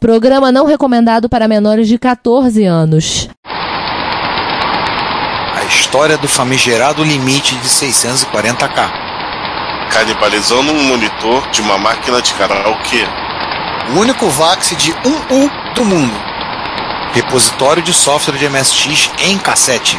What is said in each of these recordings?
Programa não recomendado para menores de 14 anos. A história do famigerado limite de 640k. Canibalizando um monitor de uma máquina de karaokê. O único VAX de 1U do mundo. Repositório de software de MSX em cassete.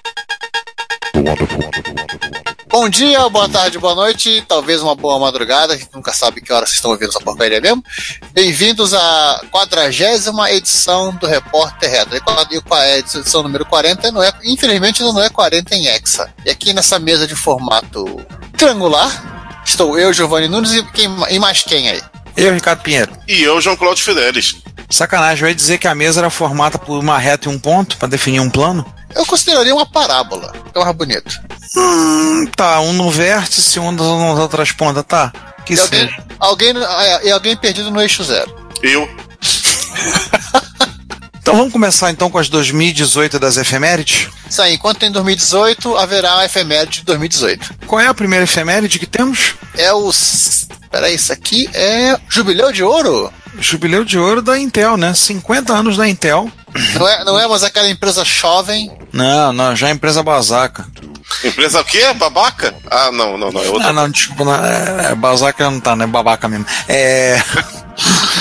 Bom dia, boa tarde, boa noite, talvez uma boa madrugada, a gente nunca sabe que hora vocês estão ouvindo essa porcaria mesmo. Bem-vindos à quadragésima edição do Repórter Retro. E qual é a edição número 40? Não é, infelizmente não é 40 em Hexa. E aqui nessa mesa de formato triangular, estou eu, Giovanni Nunes, e, quem, e mais quem aí? Eu, Ricardo Pinheiro. E eu, João Cláudio Fidelis. Sacanagem, vai dizer que a mesa era formada por uma reta e um ponto para definir um plano? Eu consideraria uma parábola, que é mais bonito. Hum, tá, um no vértice, um nas outras pontas, tá? Que E alguém, seja. alguém, é, e alguém perdido no eixo zero. Eu. Então vamos começar então com as 2018 das efemérides? Isso aí, enquanto tem 2018, haverá a efeméride de 2018. Qual é a primeira efeméride que temos? É o. Peraí, isso aqui é Jubileu de Ouro? Jubileu de ouro da Intel, né? 50 anos da Intel. Não é, não é mais aquela empresa jovem. Não, não, já é empresa basaca. Empresa o quê? Babaca? Ah, não, não, não. É outra. Ah, não, desculpa, não, é, é, basaca não tá, né? Babaca mesmo. É.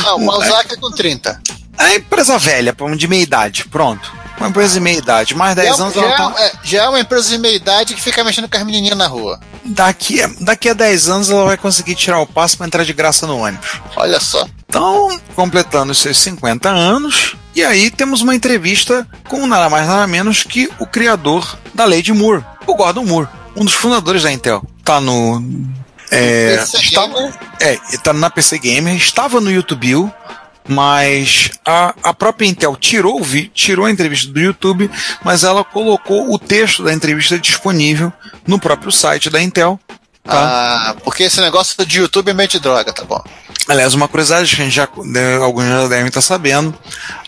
Não, o Osaka é com 30. É empresa velha, de meia idade, pronto. Uma empresa de meia idade. Mais 10 já, anos já, ela tá. é, já é uma empresa de meia idade que fica mexendo com as menininhas na rua. Daqui, a- daqui a 10 anos ela vai conseguir tirar o passo pra entrar de graça no ônibus. Olha só. Então, completando os seus 50 anos, e aí temos uma entrevista com nada mais nada menos que o criador da lei de Moore, o Gordon Moore, um dos fundadores da Intel. Tá no. É, estava, é, tá na PC Gamer, estava no YouTube, mas a, a própria Intel tirou, o tirou a entrevista do YouTube, mas ela colocou o texto da entrevista disponível no próprio site da Intel. Tá? Ah, porque esse negócio de YouTube é meio de droga, tá bom. Aliás, uma curiosidade que a gente já, né, alguns já devem estar sabendo,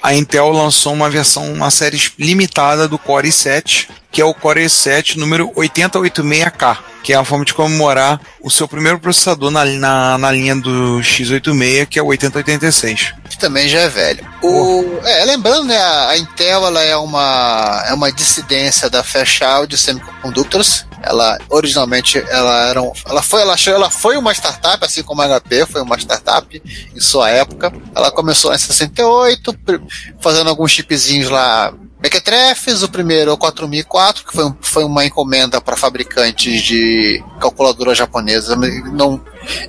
a Intel lançou uma versão, uma série limitada do Core i7, que é o Core i7 número 8086K, que é a forma de comemorar o seu primeiro processador na, na, na linha do x86, que é o 8086. Que também já é velho. O, é, lembrando, né, a, Intel ela é uma, é uma dissidência da Fairchild Semiconductors. Ela originalmente ela era um, ela foi ela, achou- ela foi uma startup assim como a HP foi uma startup em sua época. Ela começou em 68 pr- fazendo alguns chipzinhos lá Mequetrefes, o primeiro é o 4004, que foi, um- foi uma encomenda para fabricantes de calculadora japonesa, não,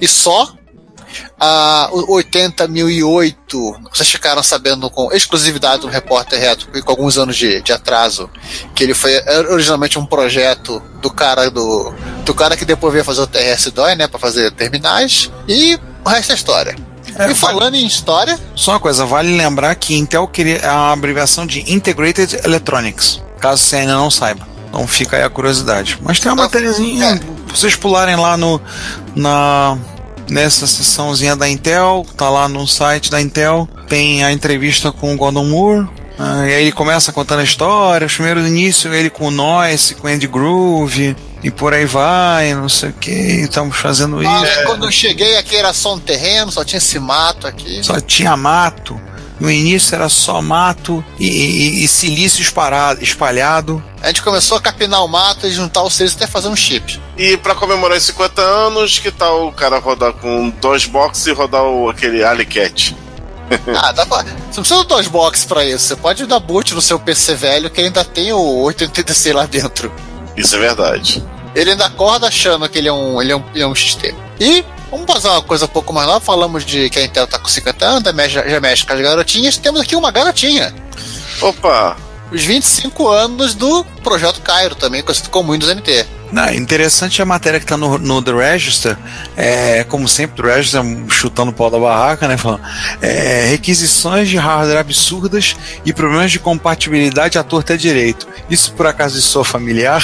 e só a o 80008, vocês ficaram sabendo com exclusividade do repórter Retro, e com alguns anos de, de atraso, que ele foi originalmente um projeto do cara do do cara que depois veio fazer o TRS-DOI, né, para fazer terminais, e o resto é história. E falando em história, Só uma coisa, vale lembrar que Intel queria uma abreviação de Integrated Electronics, caso você ainda não saiba. Então fica aí a curiosidade. Mas tem uma Ah, matériazinha, é. pra vocês pularem lá no na nessa sessãozinha da Intel, tá lá no site da Intel, tem a entrevista com o Gordon Moore. ah, e aí ele começa contando a história, os primeiros inícios, ele com o Noise, com o Andy Groove, e por aí vai, não sei o que, estamos fazendo isso. ah, quando eu cheguei aqui era só um terreno, só tinha esse mato aqui. Só tinha mato. No início era só mato e, e- e silício esparado- espalhado. A gente começou a capinar o mato e juntar os seres até fazer um chip. E pra comemorar os 50 anos, que tal o cara rodar com dois boxes e rodar o, aquele Alicat? Ah, dá pra. Você não precisa do dois box pra isso. Você pode dar boot no seu PC velho que ainda tem o 886 lá dentro. Isso é verdade. Ele ainda acorda achando que ele é um, ele é um, ele é um XT. E vamos fazer uma coisa um pouco mais nova. Falamos de que a Intel tá com 50 anos, mexe- já mexe com as garotinhas. Temos aqui uma garotinha. Opa! Os 25 anos do Projeto Cairo, também conhecido como Windows NT. Não, interessante a matéria que está no, no The Register, é, como sempre, The Register chutando o pau da barraca, né? Falando, é, requisições de hardware absurdas e problemas de compatibilidade à torta e direito. Isso por acaso de sua familiar?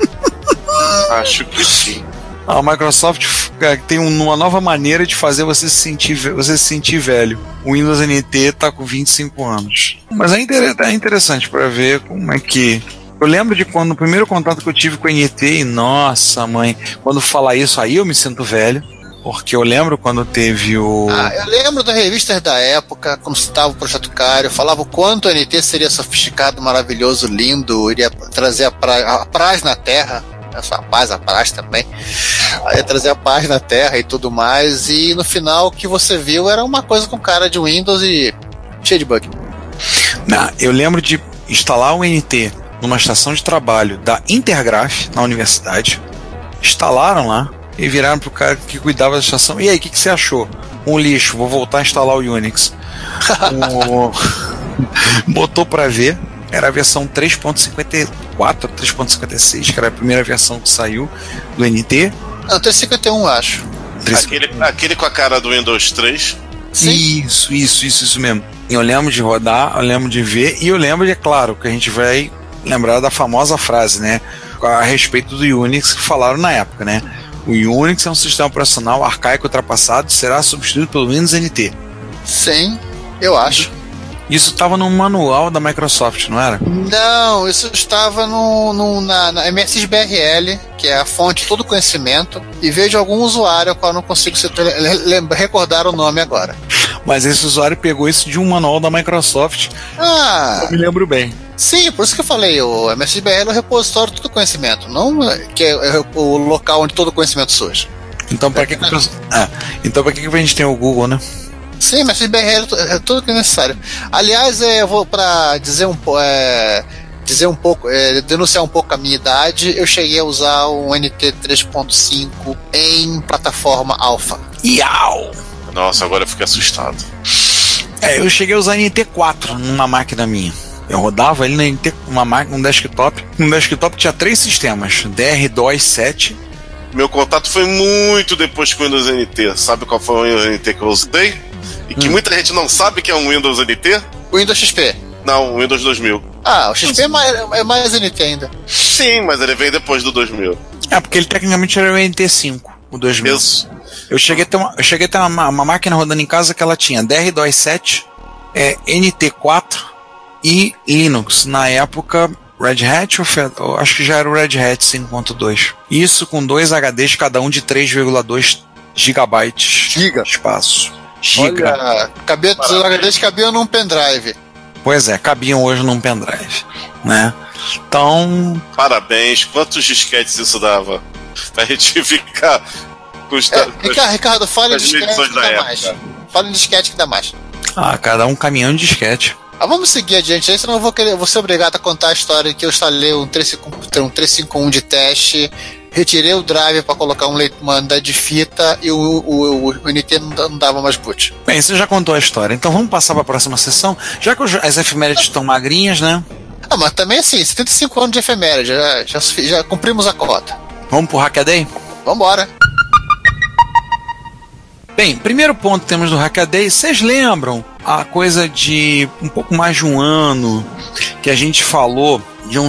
Acho que sim. A Microsoft é, tem um- uma nova maneira de fazer você se sentir, você se sentir velho. O Windows NT tá com 25 anos. Mas é, é interessante para ver como é que. Eu lembro de quando o primeiro contato que eu tive com o NT, e nossa mãe, quando fala isso aí eu me sinto velho. Porque eu lembro quando teve o. Ah, eu lembro das revistas da época, quando citava o Projeto Cário, falava o quanto o NT seria sofisticado, maravilhoso, lindo, iria trazer a, pra, na Terra, a sua paz, a paz também, ia trazer a paz na Terra e tudo mais, e no final o que você viu era uma coisa com cara de Windows e cheio de bug. Não, eu lembro de instalar o NT numa estação de trabalho da Intergraph, na universidade. Instalaram lá e viraram pro cara que cuidava da estação. E aí, o que, que você achou? Um lixo, vou voltar a instalar o Unix. O- Botou pra ver. Era a versão 3.54, 3.56, que era a primeira versão que saiu do NT. Não, 351, acho. Aquele, aquele com a cara do Windows 3. Isso, isso, isso, isso mesmo. Eu lembro de rodar, eu lembro de ver, e eu lembro, de, é claro, que a gente vai lembrar da famosa frase, né? A respeito do Unix que falaram na época, né? O Unix é um sistema operacional arcaico ultrapassado e será substituído pelo Windows NT. Sim, eu acho. Isso estava no manual da Microsoft, não era? Não, isso estava no, no- na, na MSXBRL, que é a fonte de todo conhecimento, e vejo algum usuário ao qual eu não consigo recordar o nome agora. Mas esse usuário pegou isso de um manual da Microsoft. Ah, Eu me lembro bem. sim, por isso que eu falei, o MSXBRL é o repositório de todo conhecimento, não é- que é, é o local onde todo conhecimento surge. Então, para que, que, o pessoal- ah, então, que, que a gente tem o Google, né? Sim, MSXBRL é tu- é tudo que é necessário. Aliás, é, eu vou para dizer um pouco. dizer um pouco, é, denunciar um pouco a minha idade, eu cheguei a usar o NT 3.5 em plataforma alfa. Iau! Nossa, agora eu fiquei assustado. É, eu cheguei a usar NT4 numa máquina minha. Eu rodava ele na NT, uma máquina, um desktop. Um desktop tinha três sistemas: DR, DOS 7. Meu contato foi muito depois com o Windows NT. Sabe qual foi o Windows NT que eu usei? E que muita gente não sabe que é um Windows NT? O Windows XP. Não, o Windows 2000. Ah, o XP é mais, é mais NT ainda. Sim, mas ele veio depois do 2000. É, porque ele tecnicamente era o NT5, o 2000. Isso. Eu cheguei a ter uma, eu cheguei a ter uma, uma máquina rodando em casa que ela tinha DR, DOS 7, é, NT4 e Linux. Na época, Red Hat, ou acho que já era o Red Hat 5.2. Isso com dois HDs, cada um de 3,2 gigabytes Giga. de espaço. Giga. Olha, cabia, os HDs cabiam num pendrive. Pois é, cabiam hoje num pendrive, né? Então, Parabéns. Quantos disquetes isso dava? Pra gente ficar os. É, Ricardo, Ricardo, fala em disquete que dá época. mais. Fala em disquete que dá mais. ah, cada um caminhão de disquete. Ah, vamos seguir adiante aí, senão eu vou, querer, vou ser obrigado a contar a história que eu instalei um 351, um 351 de teste, retirei o drive para colocar um unidade de fita e o, o, o, o NT não, da- não dava mais boot. Bem, você já contou a história, então vamos passar para a próxima sessão. Já que as efemérides estão magrinhas, né? Ah, mas também assim, 75 anos de efeméride, já, já, já cumprimos a cota. Vamos pro Hackaday? Vambora. Bem, primeiro ponto que temos do Hackaday, vocês lembram a coisa de um pouco mais de um ano que a gente falou de um,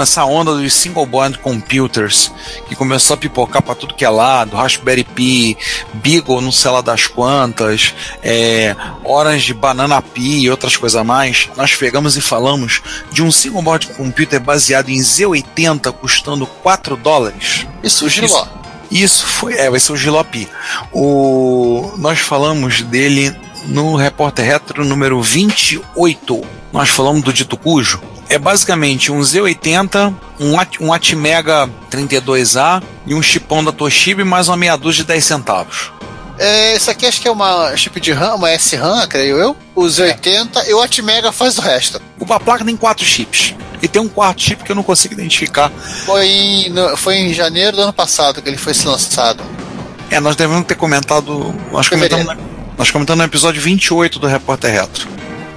essa onda dos single board computers que começou a pipocar para tudo que é lado, Raspberry Pi, Beagle, não sei lá das quantas, é, Orange Banana Pi e outras coisas a mais. Nós pegamos e falamos de um single board computer baseado em Z80 custando 4 dólares. Isso, o Giló. Isso foi. É, vai ser o Gilopi. O, nós falamos dele no Repórter Retro número 28. Nós falamos do Dito Cujo. É basicamente um Z80, um, At- um Atmega 32A e um chipão da Toshiba e mais uma meia dúzia de 10 centavos. É, isso aqui acho que é uma chip de RAM, uma S-RAM, creio eu. O Z80 e o Atmega faz o resto. A placa tem quatro chips. E tem um quarto chip que eu não consigo identificar. Foi em, no- foi em janeiro do ano passado que ele foi lançado. É, nós devemos ter comentado. Nós Fevereiro. comentamos, nós comentamos no episódio 28 do Repórter Retro.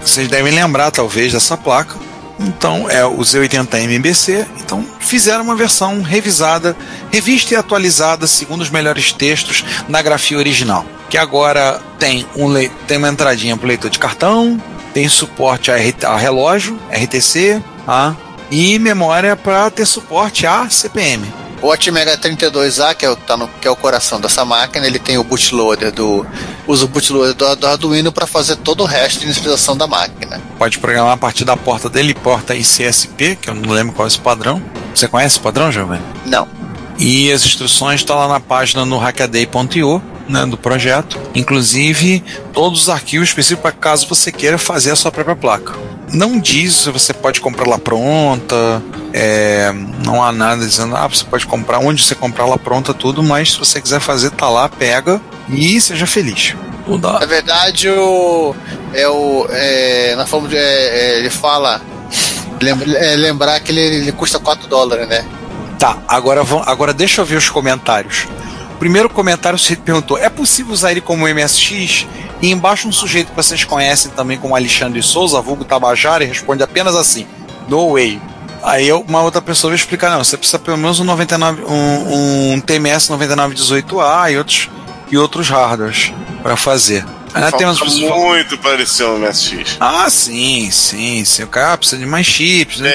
Vocês devem lembrar, talvez, dessa placa. Então, é o Z80 MBC. Então, fizeram uma versão revisada, revista e atualizada segundo os melhores textos na grafia original. Que agora tem, um tem uma entradinha para leitor de cartão, tem suporte a, a relógio, RTC, a, e memória para ter suporte a CPM. O Atmega 32A, que é, o, tá no, que é o coração dessa máquina, ele tem o bootloader do. usa o bootloader do, do Arduino para fazer todo o resto de inicialização da máquina. Pode programar a partir da porta dele, porta ICSP, que eu não lembro qual é esse padrão. Você conhece esse padrão, Giovanni? Não. E as instruções estão lá na página no hackaday.io, né, do projeto. Inclusive, todos os arquivos específicos para caso você queira fazer a sua própria placa. Não diz se você pode comprar lá pronta, é, não há nada dizendo, ah, você pode comprar onde você comprar lá pronta, tudo, mas se você quiser fazer, tá lá, pega e seja feliz. Na verdade, o, é o, é, na forma de, é, é, ele fala, lembra, é, lembrar que ele, ele custa 4 dólares, né? Tá, agora, vamos, agora deixa eu ver os comentários. Primeiro comentário você perguntou: é possível usar ele como MSX? E embaixo um sujeito que vocês conhecem também como Alexandre Souza, vulgo Tabajara, e responde apenas assim: No way. Aí uma outra pessoa vai explicar: não, você precisa pelo menos um, 99, um, um TMS 9918A e outros, e outros hardwares para fazer. Ainda tem umas muito parecer um MSX. Ah, sim, sim, sim. O cara precisa de mais chips, né?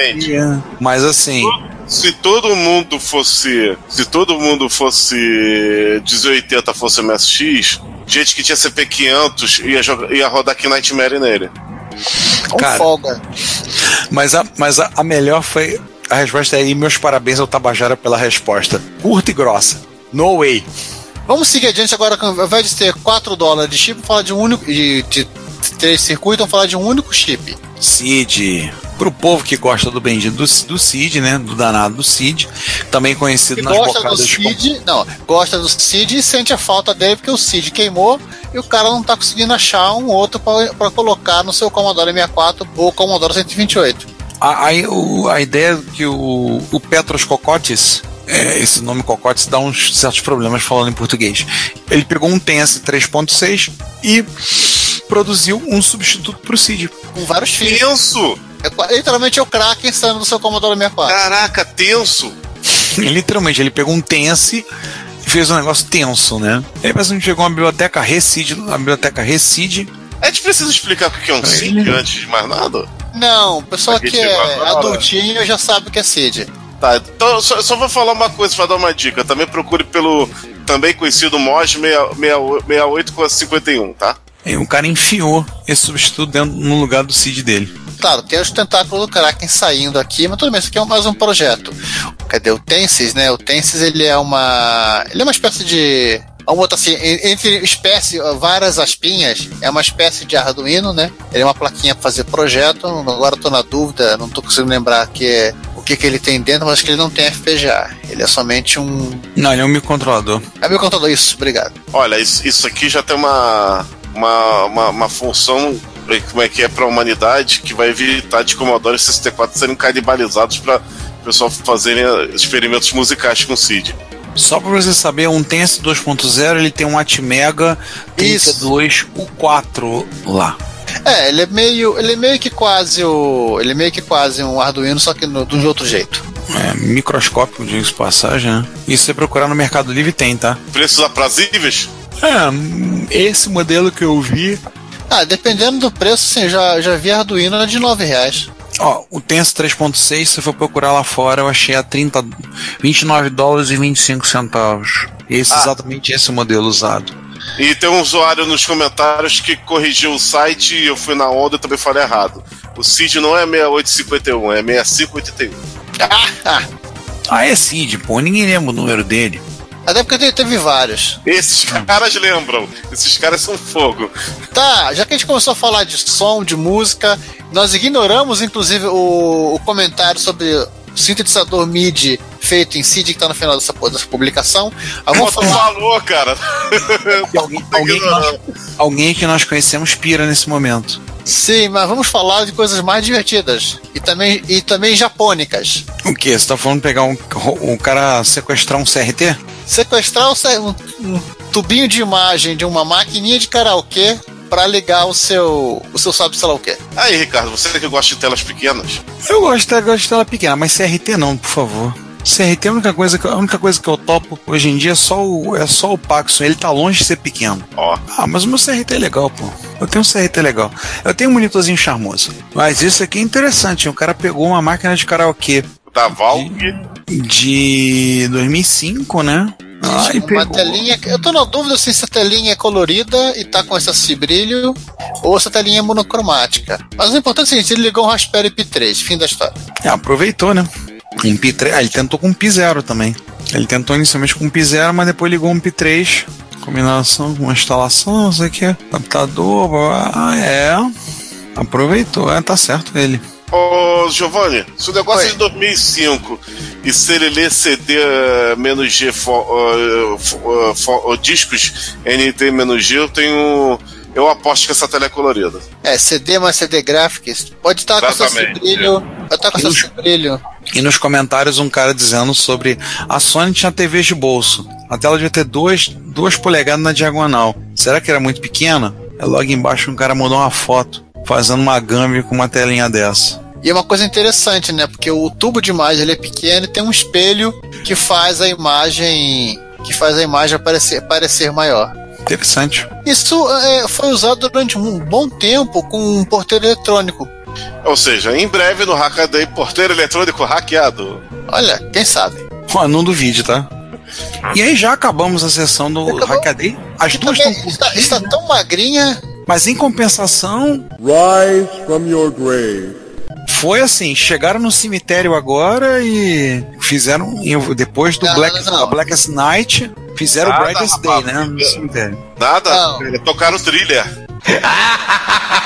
Mas assim. Se todo mundo fosse. Se todo mundo fosse 1080 fosse MSX, gente que tinha CP500 ia, jogar, ia rodar aqui Nightmare nele. Com Cara. folga. Mas, a, mas a, a melhor foi. A resposta é aí, meus parabéns ao Tabajara pela resposta. Curta e grossa. No way. Vamos seguir adiante agora, ao invés de ter 4 dólares de chip, vamos falar de um único. de, de três circuitos, vamos falar de um único chip. Cid. Pro povo que gosta do bendito do, do Cid, né? Do danado do Cid. Também conhecido Que nas gosta do bocadas como- Cid, não, gosta do Cid e sente a falta dele porque o Cid queimou e o cara não tá conseguindo achar um outro para colocar no seu Commodore 64 ou Commodore 128. A, aí o- a ideia é que o, o Petros Cocotes, é, esse nome Cocotes dá uns certos problemas falando em português. Ele pegou um Tense 3.6 e produziu um substituto pro Cid. Com vários fios. Tenso! É, literalmente é o Kraken saindo do seu Commodore 64. Caraca, tenso! Literalmente, ele pegou um Tense e fez um negócio tenso, né? Aí parece que chegou uma biblioteca Recid, a biblioteca Recid. A gente precisa explicar o que é um SID antes de mais nada? Não, o pessoal que é adultinho já sabe o que é Cid. Tá, então só, só vou falar uma coisa pra dar uma dica. Também procure pelo também conhecido MOS 68 com 51, tá? E o cara enfiou esse substituto dentro, no lugar do Cid dele. Claro, tem os tentáculos do Kraken saindo aqui, mas tudo bem, isso aqui é mais um projeto. Cadê o Tensis, né? O Tensis, ele é uma... Ele é uma espécie de... Vamos botar assim, en- entre espécie, várias aspinhas, é uma espécie de Arduino, né? Ele é uma plaquinha para fazer projeto, agora eu tô na dúvida, não tô conseguindo lembrar que é, o que, que ele tem dentro, mas acho que ele não tem FPGA. Ele é somente um... Não, ele é um microcontrolador. É meu contador, isso, obrigado. Olha, isso, isso aqui já tem uma, uma, uma, uma função como é que é para a humanidade que vai evitar de Commodore 64 serem canibalizados para o pessoal fazerem experimentos musicais com CID. Só pra você saber, um Tense 2.0 ele tem um Atmega Isso. 32U4 lá. É, ele é meio, ele é meio que quase o, ele é meio que quase um Arduino, só que no, de outro jeito. É, microscópico, diga-se de passagem, né? E se você procurar no Mercado Livre tem, tá? Preços aprazíveis? É, esse modelo que eu vi. Ah, dependendo do preço, sim, já, já vi Arduino de 9 reais. Ó, o Tense 3.6, se eu for procurar lá fora, eu achei a 30, 29 dólares e 25 centavos. Esse, Ah. Exatamente esse modelo usado. E tem um usuário nos comentários que corrigiu o site e eu fui na onda e também falei errado. O CID não é 6851, é 6581. Ah, Ah, é Cid, pô, ninguém lembra o número dele. Até porque te- teve vários. Esses caras lembram. Esses caras são fogo. Tá, já que a gente começou a falar de som, de música, nós ignoramos inclusive o, o comentário sobre sintetizador MIDI feito em CID que tá no final dessa, dessa publicação. Ah, vamos falar. falou, cara. Alguém, alguém, que nós, alguém que nós conhecemos pira nesse momento. Sim, mas vamos falar de coisas mais divertidas e também, e também japônicas. O que? Você tá falando de pegar um, um cara sequestrar um CRT? Sequestrar um, um tubinho de imagem de uma maquininha de karaokê para ligar o seu, o seu sabe sei lá o quê. Aí, Ricardo, você que gosta de telas pequenas, Eu gosto, eu gosto de tela pequena, mas CRT não, por favor. CRT é a única coisa que, a única coisa que eu topo hoje em dia é só o, é só o Paxson. Ele tá longe de ser pequeno. ó. Ah, mas o meu CRT é legal, pô. Eu tenho um CRT legal. Eu tenho um monitorzinho charmoso. Mas isso aqui é interessante. O cara pegou uma máquina de karaokê Da Valve de 2005, né? Ah, e uma telinha. Eu tô na dúvida se essa telinha é colorida e tá com esse brilho ou se a telinha é monocromática. Mas o importante é o seguinte: ele ligou um Raspberry Pi 3, fim da história. É, aproveitou, né? Um Pi 3. Ah, ele tentou com um Pi 0 também. Ele tentou inicialmente com um Pi 0, mas depois ligou um Pi 3. Combinação com uma instalação, não sei o que. Adaptador, blá, blá. é. Aproveitou, é, tá certo ele. Ô, Giovanni, se o negócio Oi. é de 2005 e se ele lê CD eh, menos G eh, eh, discos NT menos G, eu tenho. Eu aposto que essa tela é colorida. É, CD mais CD Graphics. Pode estar com esse brilho. Pode estar com esse brilho. E nos comentários um cara dizendo sobre a Sony tinha TVs de bolso. A tela devia ter duas, duas polegadas na diagonal. Será que era muito pequena? É logo embaixo um cara mandou uma foto fazendo uma gambi com uma telinha dessa. E é uma coisa interessante, né? Porque o tubo de imagem ele é pequeno e tem um espelho que faz a imagem que faz a imagem parecer, parecer maior. Interessante. Isso é, foi usado durante um bom tempo com um porteiro eletrônico. Ou seja, em breve no Hackaday, porteiro eletrônico hackeado. Olha, quem sabe? Ó, não duvide, tá? E aí já acabamos a sessão do Acabou. Hackaday. As Que duas estão está, está né? tão magrinha. Mas em compensação, Rise from your grave. Foi assim, chegaram no cemitério agora e fizeram depois do Não, Black, não, Blackest Night, fizeram o Ah, Brightest tá, Day, rapaz. né, no cemitério. Nada? Não. Tocaram o thriller.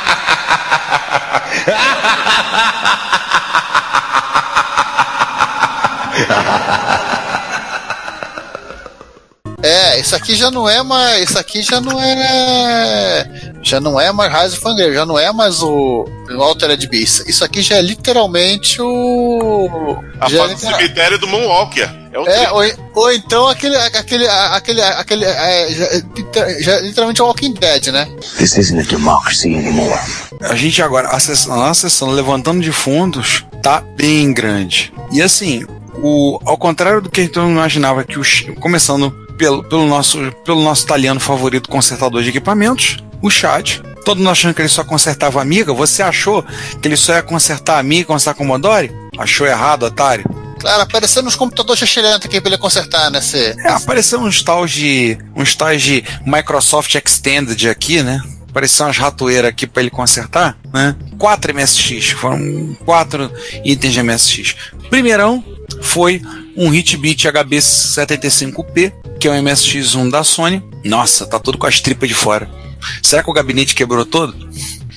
É, isso aqui já não é mais. Isso aqui já não é. Já não é mais Rise of Fangrave, já não é mais o, o Altered Beast. Isso aqui já é literalmente o. A já é foto do literal- cemitério do Moonwalker. É o É, ou, ou então aquele. aquele, aquele, aquele é, já, liter- já, literalmente Walking Dead, né? This isn't a democracy anymore. A gente agora, a, sessão, a nossa sessão levantando de fundos tá bem grande. E assim, o, ao contrário do que a gente imaginava, que o, começando pelo, pelo, nosso, pelo nosso italiano favorito consertador de equipamentos, o Chad. Todo mundo achando que ele só consertava Amiga. Você achou que ele só ia consertar Amiga, consertar Commodore? Achou errado, otário. Claro, aparecendo uns computadores xixelentos aqui pra ele consertar, né? Cê, É, apareceu uns tais de. uns tais de Microsoft Extended aqui, né? Apareceu umas ratoeiras aqui para ele consertar, né? Quatro MSX, foram quatro itens de MSX. Primeirão foi um Hitbit HB75P, que é um MSX1 da Sony. Nossa, tá todo com as tripas de fora. Será que o gabinete quebrou todo?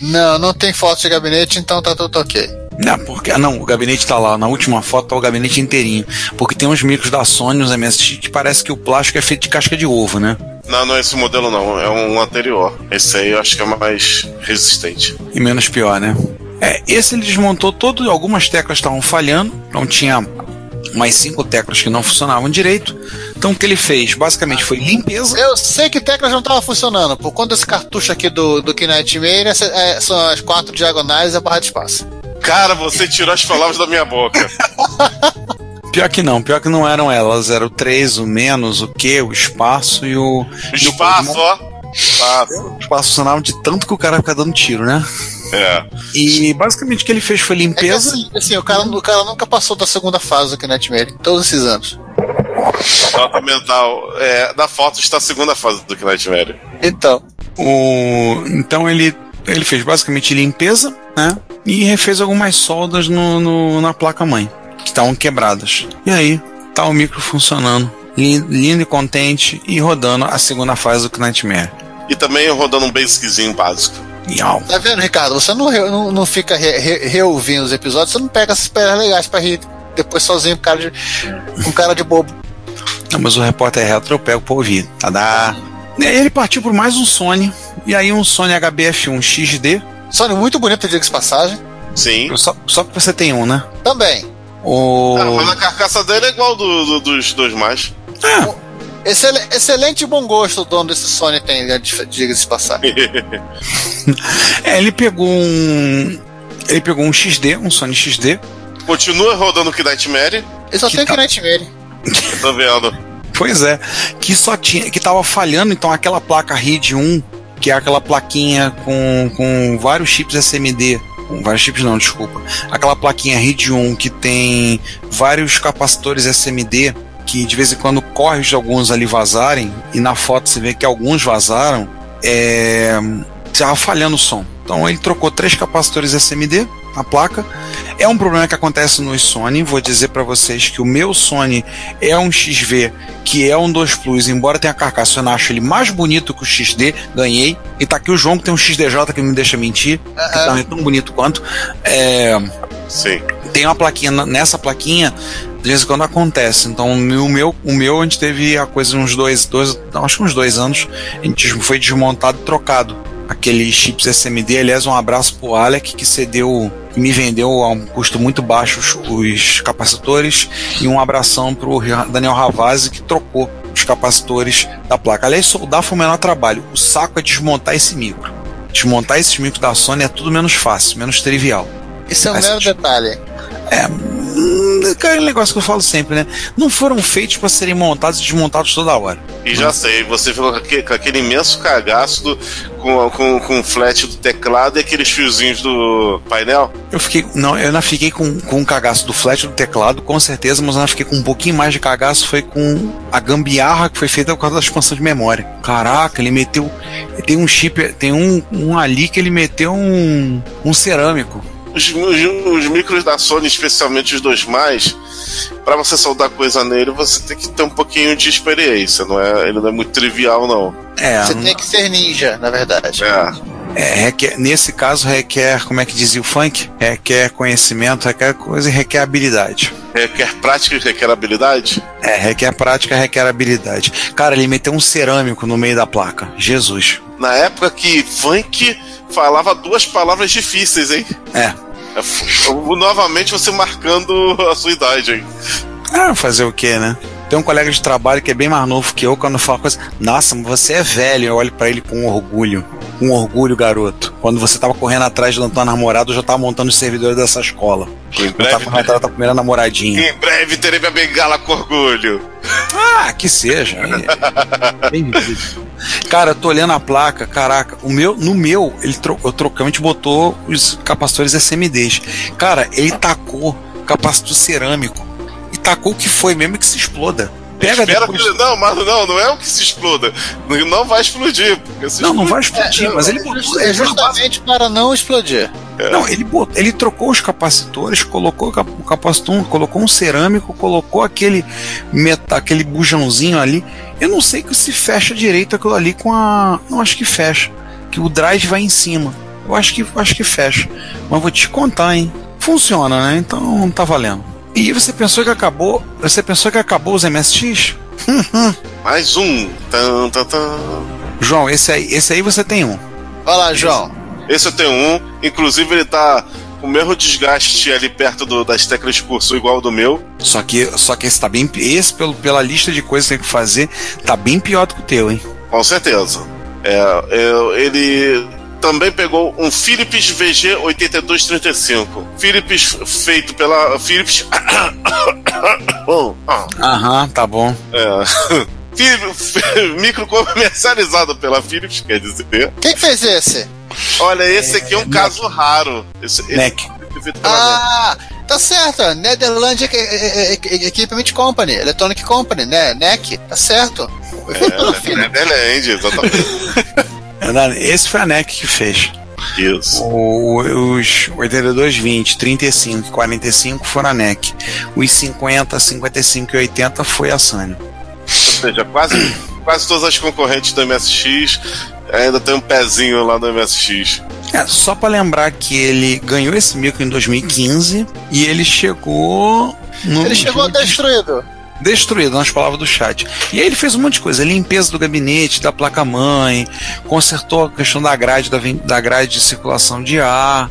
Não, não tem foto de gabinete, então tá tudo ok. Não, porque ah, não, o gabinete tá lá. Na última foto tá o gabinete inteirinho. Porque tem uns micros da Sony, uns MSX, que parece que o plástico é feito de casca de ovo, né? Não, não é esse modelo não, é um anterior. Esse aí eu acho que é mais resistente. e menos pior, né? É, esse ele desmontou todo, algumas teclas estavam falhando, não tinha mais cinco teclas que não funcionavam direito. Então o que ele fez basicamente foi limpeza. Eu sei que teclas não tava funcionando. Por conta desse cartucho aqui do, do Kinectmare, essa- é, são as quatro diagonais e a barra de espaço. Cara, você tirou as palavras da minha boca. Pior que não, pior que não eram elas, era o 3, o menos, o que, o espaço e o. e o- Espaço, ó. Espaço. O espaço funcionava de tanto que o cara fica dando tiro, né? É. E basicamente o que ele fez foi É limpeza. assim, assim, o, cara, o cara nunca passou da segunda fase do Kinectmare, todos esses anos. Nota mental. É, na foto está a segunda fase do Nightmare. Então, O, então ele, ele fez basicamente limpeza, né? E refez algumas soldas no, no- na placa-mãe, que estavam quebradas. E aí, tá o micro funcionando, lindo, lindo e contente, e rodando a segunda fase do Nightmare. E também rodando um basiczinho básico. Tá vendo, Ricardo? Você não, não, não fica re- re- reouvindo os episódios, você não pega essas pedras legais pra rir depois sozinho com cara de, com cara de bobo. Não, mas o repórter retro eu pego pra ouvir. Tadá. E aí ele partiu por mais um Sony, e aí um Sony HBF1 XD. Sony muito bonito, diga-se de passagem. Sim. Só, só que você tem um, né? Também. O... Ah, mas a carcaça dele é igual do, do- dos dois mais. Excel- excelente bom gosto o dono desse Sony tem, né, diga-se de passagem. É, ele pegou um. Ele pegou um XD, um Sony XD. Continua rodando o Nightmare. Ele só Que tem tá- Kinectmare. Eu tô vendo. Pois é, que só tinha, que tava falhando, então aquela placa RID 1, que é aquela plaquinha com, com vários chips SMD, vários chips não, desculpa. Aquela plaquinha RID1 que tem vários capacitores SMD que de vez em quando corre de alguns ali vazarem e na foto você vê que alguns vazaram, é, estava falhando o som. Então ele trocou três capacitores SMD na placa. É um problema que acontece no Sony. Vou dizer para vocês que o meu Sony é um XV que é um 2 Plus, embora tenha carcaça, eu não acho ele mais bonito que o XD. Ganhei. E tá aqui o João que tem um XDJ que não me deixa mentir, que tá tão bonito quanto. É, Sim. tem uma plaquinha nessa plaquinha de vez em quando acontece. Então o meu o meu a gente teve a coisa uns dois dois não, acho que uns dois anos a gente foi desmontado e trocado. Aqueles chips SMD aliás um abraço pro Alec que cedeu que me vendeu a um custo muito baixo os, os capacitores e um abração pro Daniel Ravazzi que trocou os capacitores da placa. Aliás soldar foi o menor trabalho. O saco é desmontar esse micro. Desmontar esses micros da Sony é tudo menos fácil menos trivial. Isso é um mero detalhe. é, aquele negócio que eu falo sempre, né? Não foram feitos para serem montados e desmontados toda hora. E já sei, você ficou com aquele, com aquele imenso cagaço do, com, com, com o flat do teclado e aqueles fiozinhos do painel. Eu fiquei, não, eu não fiquei com, com um cagaço do flash do teclado, com certeza, mas eu não fiquei com um pouquinho mais de cagaço foi com a gambiarra que foi feita por causa da expansão de memória. Caraca, ele meteu, tem um chip, tem um, um ali que ele meteu um, um cerâmico. Os, os, os micros da Sony, especialmente os dois mais, para você soldar coisa nele, você tem que ter um pouquinho de experiência, não é? Ele não é muito trivial, não. É, Você tem que ser ninja, na verdade. É. é, requer- nesse caso requer, como é que dizia o funk? Requer conhecimento, requer coisa e requer habilidade. Requer prática e requer habilidade. É, requer prática, requer habilidade. Cara, ele meteu um cerâmico no meio da placa. Jesus. Na época que funk falava duas palavras difíceis, hein? É. É, Novamente você marcando a sua idade, hein? Ah, fazer o quê, né? Tem um colega de trabalho que é bem mais novo que eu, quando fala coisa, nossa, você é velho, eu olho pra ele com orgulho. Com orgulho, garoto. Quando você tava correndo atrás da tua namorada, eu já tava montando os servidores dessa escola. Em Eu tava breve, correndo atrás da tua primeira namoradinha. em breve terei minha bengala com orgulho. Ah, que seja. É, bem. Cara, eu tô olhando a placa, caraca, o meu, no meu, ele tro, eu trocamos, a gente botou os capacitores SMDs. Cara, ele tacou capacitor cerâmico. E tacou o que foi mesmo que se exploda. Pega depois. que, não, mas não, não é o que se exploda. Não, não vai explodir. Porque se Não, não vai explodir- explodir, mas ele botou. É justamente para não explodir. Não, ele, botou, ele trocou os capacitores, colocou o cap- o capacitor, colocou um cerâmico, colocou aquele meta, aquele bujãozinho ali. Eu não sei que se fecha direito aquilo ali com a. Não acho que fecha. Que o drive vai em cima. Eu acho que acho que fecha. Mas vou te contar, hein? Funciona, né? Então tá valendo. E você pensou que acabou. Você pensou que acabou os MSX? Mais um. Tan, tan, tan. João, esse aí, esse aí você tem um. Vai lá, João. Esse eu tenho um. Inclusive ele tá com o mesmo desgaste ali perto do- das teclas de cursor igual ao do meu. Só que, só que esse tá bem. Esse, pelo, pela lista de coisas que tem que fazer, tá bem pior do que o teu, hein? Com certeza. É, é, ele também pegou um Philips VG 8235. Philips feito pela Philips. Bom, ah, Aham, tá bom. é. Philips- Micro comercializado pela Philips, quer dizer. Quem fez esse? Olha, esse aqui é um caso raro. Esse, NEC. Ah, tá certo. Netherlands E- Equipment Company, Electronic Company, né? NEC, tá certo. Foi feito pela É, Philips. Netherlands, exatamente. Esse foi a NEC que fez. Isso. O- os 82, 20, 35 e 45 foram a NEC. Os 50, 55 e 80 foi a Sony. Ou seja, quase, quase todas as concorrentes do MSX ainda tem um pezinho lá no MSX. É, só pra lembrar que ele ganhou esse micro em 2015 e ele chegou. No Ele chegou destruído. Destruído nas palavras do chat. E aí ele fez um monte de coisa, limpeza do gabinete, da placa-mãe, consertou a questão da grade, da, da grade de circulação de ar,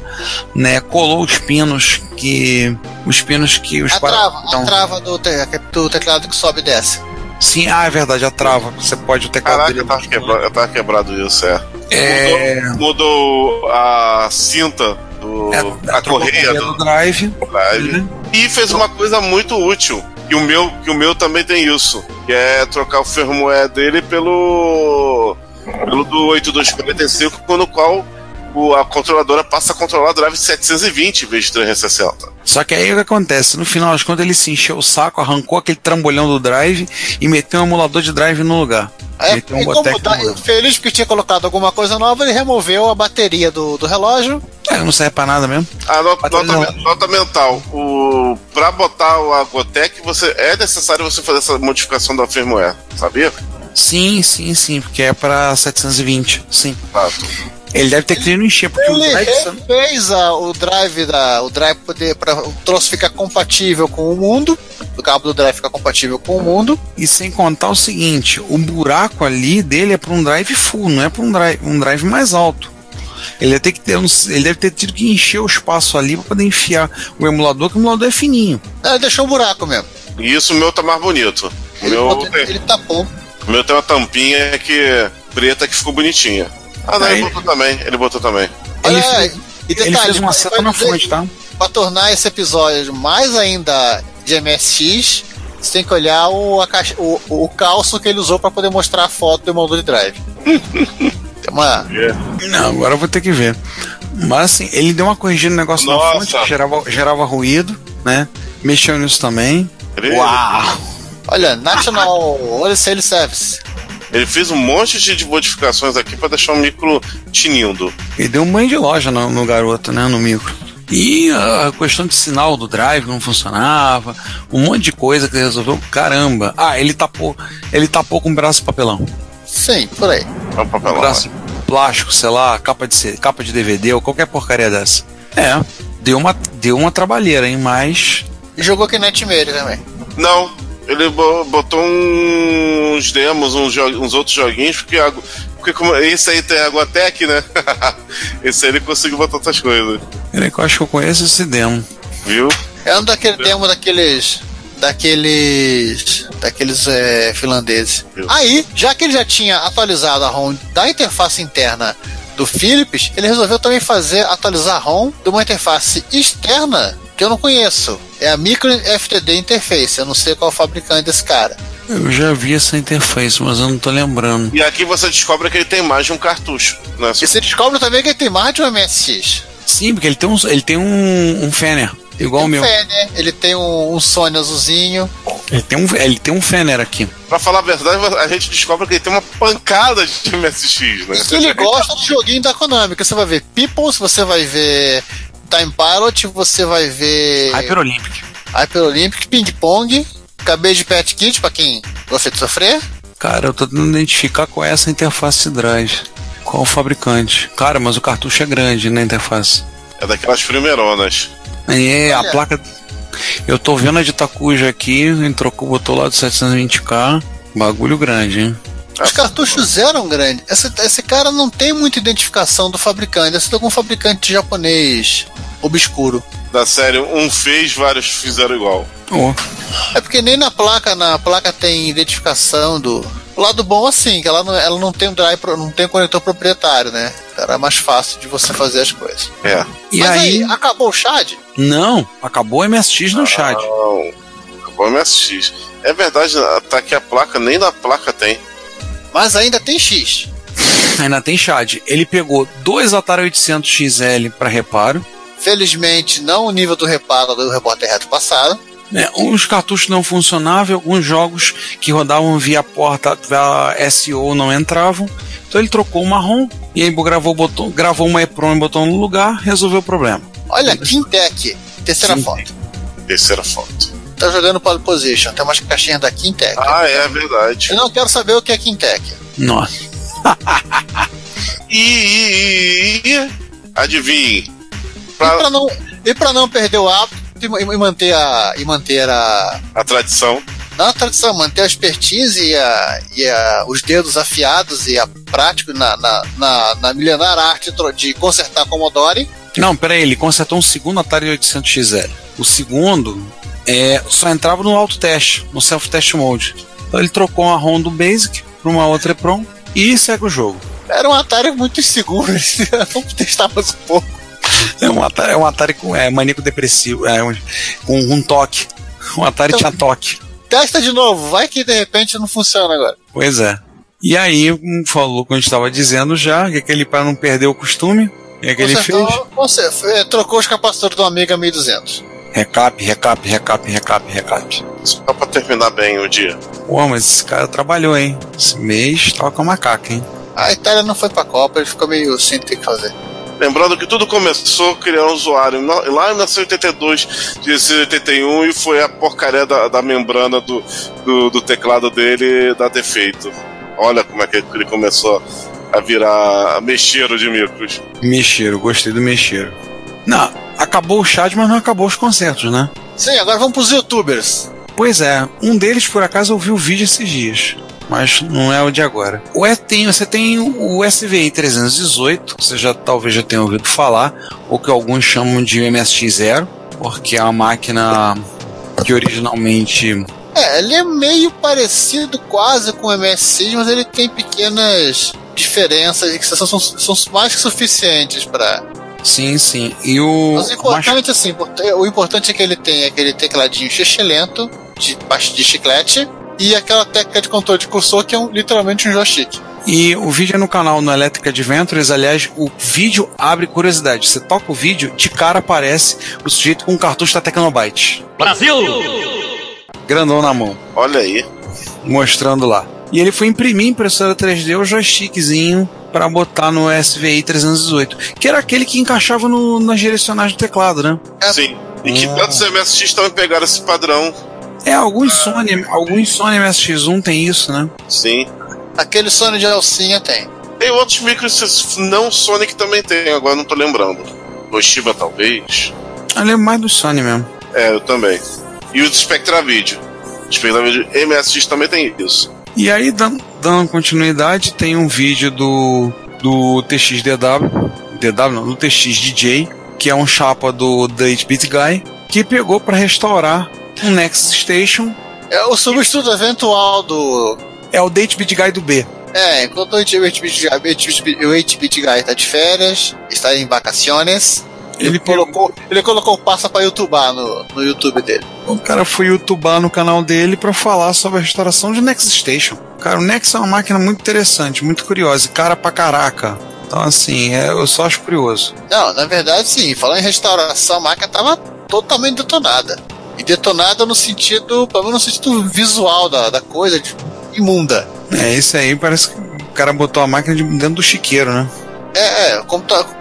né? Colou os pinos que. Os pinos que os A trava, então, a trava do, te- do teclado que sobe e desce. Sim, ah, é verdade, a trava. Você pode o teclado Caraca, dele. eu tava, quebra, eu tava quebrado isso, é. É, Mudou, mudou a cinta do. é, a correia do do drive. drive. E fez uma coisa muito útil. Que o meu, que o meu também tem isso. Que é trocar o firmware dele pelo. pelo do 8245, no qual o, a controladora passa a controlar o drive 720 em vez de 360. Só que aí o que acontece? No final das contas ele se encheu o saco, arrancou aquele trambolhão do drive e meteu um emulador de drive no lugar. É, meteu um e como Botec tá- feliz porque tinha colocado alguma coisa nova, ele removeu a bateria do, do relógio. É, não serve pra nada mesmo. A nota, nota, nota mental. O, pra botar o Agotec, você, é necessário você fazer essa modificação da firmware, sabia? Sim, sim, sim, porque é pra 720, sim. Exato. Ele deve ter querido encher, porque o Ele drive... refez a- o drive da o drive poder para o troço ficar compatível com o mundo, o cabo do drive ficar compatível com o mundo. E sem contar o seguinte, o buraco ali dele é para um drive full, não é para um drive, um drive mais alto. Ele deve, ter que ter, um- ele deve ter tido que encher o espaço ali para poder enfiar o emulador, que o emulador é fininho. Ele deixou um buraco mesmo. E isso o meu tá mais bonito. O Ele, meu, ele tapou. o meu tem uma tampinha que preta que ficou bonitinha. Ah, não, Aí- ele botou também. Ele botou também. Ele Olha, fez- e Ele detalhe, fez uma seta na fonte, tá? Pra tornar esse episódio mais ainda de MSX, você tem que olhar o, a caixa- o, o calço que ele usou pra poder mostrar a foto do emulador de drive. Tem uma. Não, agora eu vou ter que ver. Mas assim, ele deu uma corrigida no negócio na Nossa. fonte, que gerava, gerava ruído, né? Mexeu nisso também. Ele, Uau! Olha, National Oil Sales Service. Ele fez um monte de, de modificações aqui pra deixar o micro tinindo. Ele deu um banho de loja no, no garoto, né? No micro. E a questão de sinal do drive não funcionava, um monte de coisa que ele resolveu. Caramba! Ah, ele tapou, ele tapou com um braço de papelão. Sim, por aí. É um papelão. braço de plástico, sei lá, capa de, capa de DVD ou qualquer porcaria dessa. É, deu uma, deu uma trabalheira, hein? Mas. E jogou Kinect Made também. Não, ele bo- botou uns demos, uns, uns outros joguinhos, porque, a- porque como esse aí tem Aguatec, né? esse aí ele conseguiu botar outras coisas, Peraí, que eu acho que eu conheço esse demo. viu? É um daquele demo daqueles. Daqueles. Daqueles é, finlandeses. Viu? Aí, já que ele já tinha atualizado a ROM da interface interna do Philips, ele resolveu também fazer atualizar a ROM de uma interface externa que eu não conheço. É a Micro FTD Interface. Eu não sei qual é o fabricante desse cara. Eu já vi essa interface, mas eu não tô lembrando. E aqui você descobre que ele tem mais de um cartucho, né? E você descobre também que ele tem mais de um MSX. Sim, porque ele tem um, ele tem um, um Fener, igual o Tem meu. um Fener, ele tem um, um Sony azulzinho. Ele tem um, ele tem um Fener aqui. Pra falar a verdade, a gente descobre que ele tem uma pancada de MSX, né? E ele gosta do joguinho da Konami, que você vai ver Peoples, você vai ver Time Pilot, você vai ver Hyper Olympic. Hyper Olympic, Ping Pong, Cabelo de Pet Kit, pra quem gosta de sofrer. Cara, eu tô tentando identificar qual é essa interface drive. Qual o fabricante? Cara, mas o cartucho é grande na interface. É daquelas primeironas. É, a Olha. placa. Eu tô vendo a de Takuja aqui, ele trocou, botou lá do 720k. Bagulho grande, hein? Os cartuchos eram grandes. Esse, esse cara não tem muita identificação do fabricante. Esse é de algum fabricante japonês obscuro. Da série, um fez, vários fizeram igual. Oh, É porque nem na placa, na placa tem identificação do. O lado bom assim, que ela não, ela não tem um drive, não tem um conector proprietário, né? Era mais fácil de você fazer as coisas. É. e Mas aí? aí, acabou o Chad? Não, acabou o MSX no chat. Não, acabou o MSX. É verdade, tá aqui a placa, nem na placa tem. Mas ainda tem X. Ainda tem chat. Ele pegou dois Atari 800 XL para reparo. Felizmente, não o nível do reparo do repórter reto passado. né? Uns cartuchos não funcionavam, alguns jogos que rodavam via porta, via SO não entravam. Então ele trocou uma ROM e aí gravou, botou, gravou uma EPROM e botou no lugar, resolveu o problema. Olha, Quintec, terceira Sim. foto. Terceira foto. Tá jogando pole position, tem umas caixinhas da Quintec. Ah, é verdade. Eu não quero saber o que é Quintec. Nossa. E, e, e, e adivinhe. E Pra pra não, e pra não perder o hábito e, e manter a. E manter a. a tradição. Não a tradição, manter a expertise e, a, e a, os dedos afiados e a prática na, na, na, na milenar arte de consertar Commodore. Não, peraí, ele consertou um segundo Atari 800 XL. O segundo é, só entrava no autoteste, no self-test mode. Então ele trocou uma ROM do Basic para uma outra EPROM e segue o jogo. Era um Atari muito inseguro, vamos testar mais um pouco. É um Atari, é um Atari com é, maníaco depressivo, é, um, com um toque. Um Atari tinha toque. Testa de novo, vai que de repente não funciona agora. Pois é. E aí, como falou, como a gente estava dizendo já, que aquele para não perder o costume, é que ele Consertou- fez? Você é, trocou os capacitores do Amiga 1200. Recap, recap, recap, recap, recap. Só pra terminar bem o dia. Pô, mas esse cara trabalhou, hein? Esse mês tava com a macaca, hein? A Itália não foi pra Copa, ele ficou meio sem ter o que fazer. Lembrando que tudo começou criando um usuário lá em 1982, 1981, e foi a porcaria da, da membrana do, do, do teclado dele dar defeito. Olha como é que ele começou a virar mexeiro de micros. Mexeiro, gostei do mexeiro. Não, acabou o chat, mas não acabou os concertos, né? Sim, agora vamos pros youtubers. Pois é, um deles por acaso ouviu o vídeo esses dias, mas não é o de agora. O E tem, você tem o SVI 318, que você já talvez já tenha ouvido falar, ou que alguns chamam de MSX Zero, porque é uma máquina que originalmente É, ele é meio parecido quase com o MSX, mas ele tem pequenas diferenças que são, são, são mais que suficientes para. Sim, sim. E o Mas o importante, assim, o importante é que ele tem aquele tecladinho lento de, de chiclete e aquela técnica de controle de cursor que é um- literalmente um joystick. E o vídeo é no canal no Electric Adventures. Aliás, o vídeo abre curiosidade. Você toca o vídeo, de cara aparece o sujeito com um cartucho da Tecnobyte. Brasil! Grandão na mão, Olha aí. mostrando lá. E ele foi imprimir impressora 3D o joystickzinho para botar no SVI 318, que era aquele que encaixava no, nas direcionais do teclado, né? Sim. E que Ah. tantos MSX também pegaram esse padrão. É, alguns Sony, alguns Sony MSX1 tem isso, né? Sim. Aquele Sony de alcinha tem. Tem outros micros não Sony que também tem, agora não tô lembrando. Toshiba talvez. Eu lembro mais do Sony mesmo. É, eu também. E o do Spectra Video. O Spectra Video MSX também tem isso. E aí, dan- dando continuidade, tem um vídeo do, do TXDW, DW não, do TXDJ, que é um chapa do The 8-Bit Guy, que pegou para restaurar um Next Station. É o substituto eventual do. É o The 8-Bit Guy do B. É, enquanto o 8-bit Guy- 8-bit o 8-bit Guy tá de férias, está em vacaciones, ele, colocou, ele colocou passa pra youtubar no, no YouTube dele. O cara foi youtubar no canal dele para falar sobre a restauração de Next Station. Cara, o Next é uma máquina muito interessante, muito curiosa, e cara pra caraca. Então, assim, é, eu só acho curioso. Não, na verdade, sim, falando em restauração, a máquina tava totalmente detonada. E detonada no sentido, pelo menos no sentido visual da, da coisa, de, imunda. É, esse aí parece que o cara botou a máquina de- dentro do chiqueiro, né? É, é,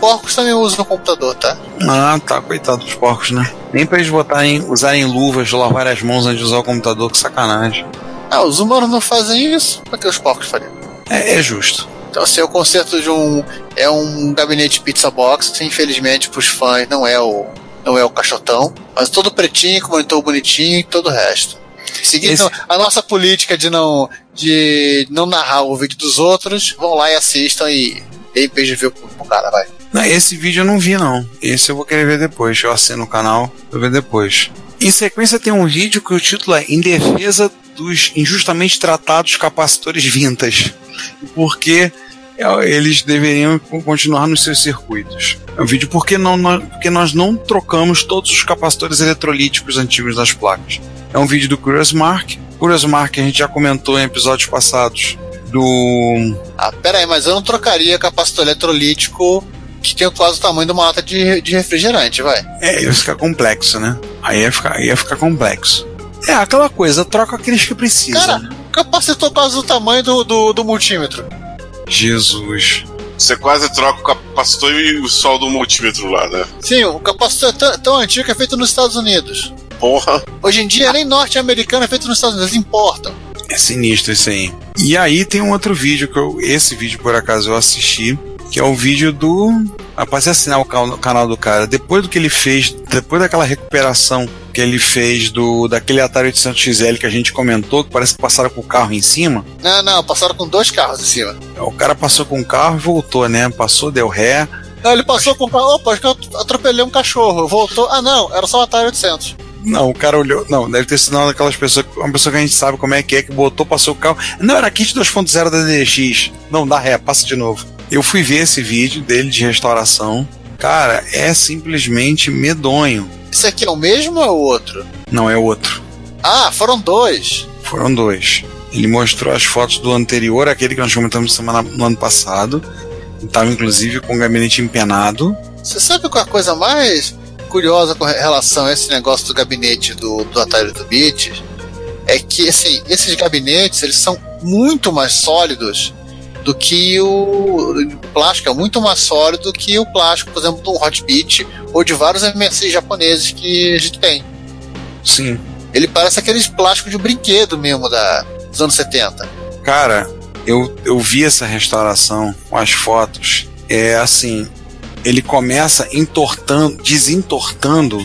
porcos também usam o computador, tá? Ah, tá, coitado dos porcos, né? Nem pra eles botarem, usarem luvas, lavar as mãos antes de usar o computador, que sacanagem. Ah, os humanos não fazem isso, por que os porcos fariam? É, é justo. Então, assim, o conceito de um é um gabinete pizza box, infelizmente pros fãs não é o não é o caixotão, mas todo pretinho, com monitor bonitinho e todo o resto. Seguindo Esse- a nossa política de não de não narrar o vídeo dos outros, vão lá e assistam e beijo ver pro, pro cara, vai. Não, esse vídeo eu não vi, não. Esse eu vou querer ver depois. Eu assino o canal, vou ver depois. Em sequência tem um vídeo que o título é Em Defesa dos Injustamente Tratados Capacitores Vintas. Porque é, eles deveriam continuar nos seus circuitos. É um vídeo porque, não, nós, porque nós não trocamos todos os capacitores eletrolíticos antigos das placas. É um vídeo do Curious Mark. Curious Mark a gente já comentou em episódios passados do Ah, pera aí, mas eu não trocaria capacitor eletrolítico que tem quase o tamanho de uma lata de, de refrigerante, vai. É, ia ficar complexo, né? Aí ia ficar, ia ficar complexo. É aquela coisa, troca aqueles que precisam. Cara, o capacitor quase o tamanho do, do, do multímetro. Jesus. Você quase troca o capacitor e o sol do multímetro lá, né? Sim, o capacitor é tão, tão antigo que é feito nos Estados Unidos. Porra. Hoje em dia, nem norte-americano é feito nos Estados Unidos, importam. É sinistro isso aí. E aí tem um outro vídeo que eu. Esse vídeo, por acaso, eu assisti. Que é o vídeo do. Rapaz, assinar o ca- canal do cara. Depois do que ele fez, depois daquela recuperação que ele fez do daquele Atari 800XL que a gente comentou, que parece que passaram com o carro em cima. Não, não, passaram com dois carros em cima. O cara passou com o carro e voltou, né? Passou, deu ré. Não, ele passou com o carro, opa, acho que eu atropelei um cachorro. Voltou, ah não, era só o Atari 800. Não, o cara olhou. Não, deve ter sido uma daquelas pessoas. Uma pessoa que a gente sabe como é que é, que botou, passou o carro. Não, era kit 2.0 da DDX. Não, dá ré, passa de novo. Eu fui ver esse vídeo dele de restauração. Cara, é simplesmente medonho. Esse aqui é o mesmo ou é o outro? Não, é outro. Ah, foram dois. Foram dois. Ele mostrou as fotos do anterior, aquele que nós comentamos semana, no ano passado. Estava inclusive com o gabinete empenado. Você sabe qual é a coisa mais curiosa com relação a esse negócio do gabinete do, do Atari do Beat? É que assim, esses gabinetes eles são muito mais sólidos do que o, o plástico, é muito mais sólido do que o plástico, por exemplo, do Hot Beat ou de vários MSI japoneses que a gente tem. Sim. Ele parece aqueles plásticos de brinquedo mesmo da, dos anos 70. Cara, eu, eu vi essa restauração com as fotos. É assim, ele começa entortando, desentortando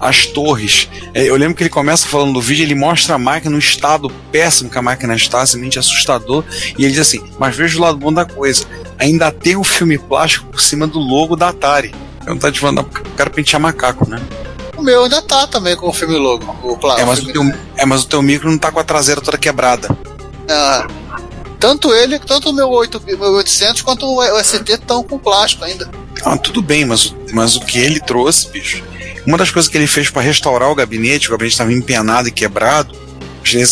as torres. É, Eu lembro que ele começa falando do vídeo, ele mostra a máquina no estado péssimo que a máquina está, simplesmente assustador, e ele diz assim: Mas veja o lado bom da coisa, ainda tem o filme plástico por cima do logo da Atari. Eu não tá te mandando o cara pentear macaco, né? O meu ainda tá também com o filme logo. O plá- É mas, o teu, é, mas o teu micro não tá com a traseira toda quebrada. Ah, tanto ele, tanto o meu, 8, meu 800 quanto o ST estão com plástico ainda. Ah, tudo bem, mas, mas o que ele trouxe, bicho. Uma das coisas que ele fez para restaurar o gabinete, o gabinete estava empenado e quebrado,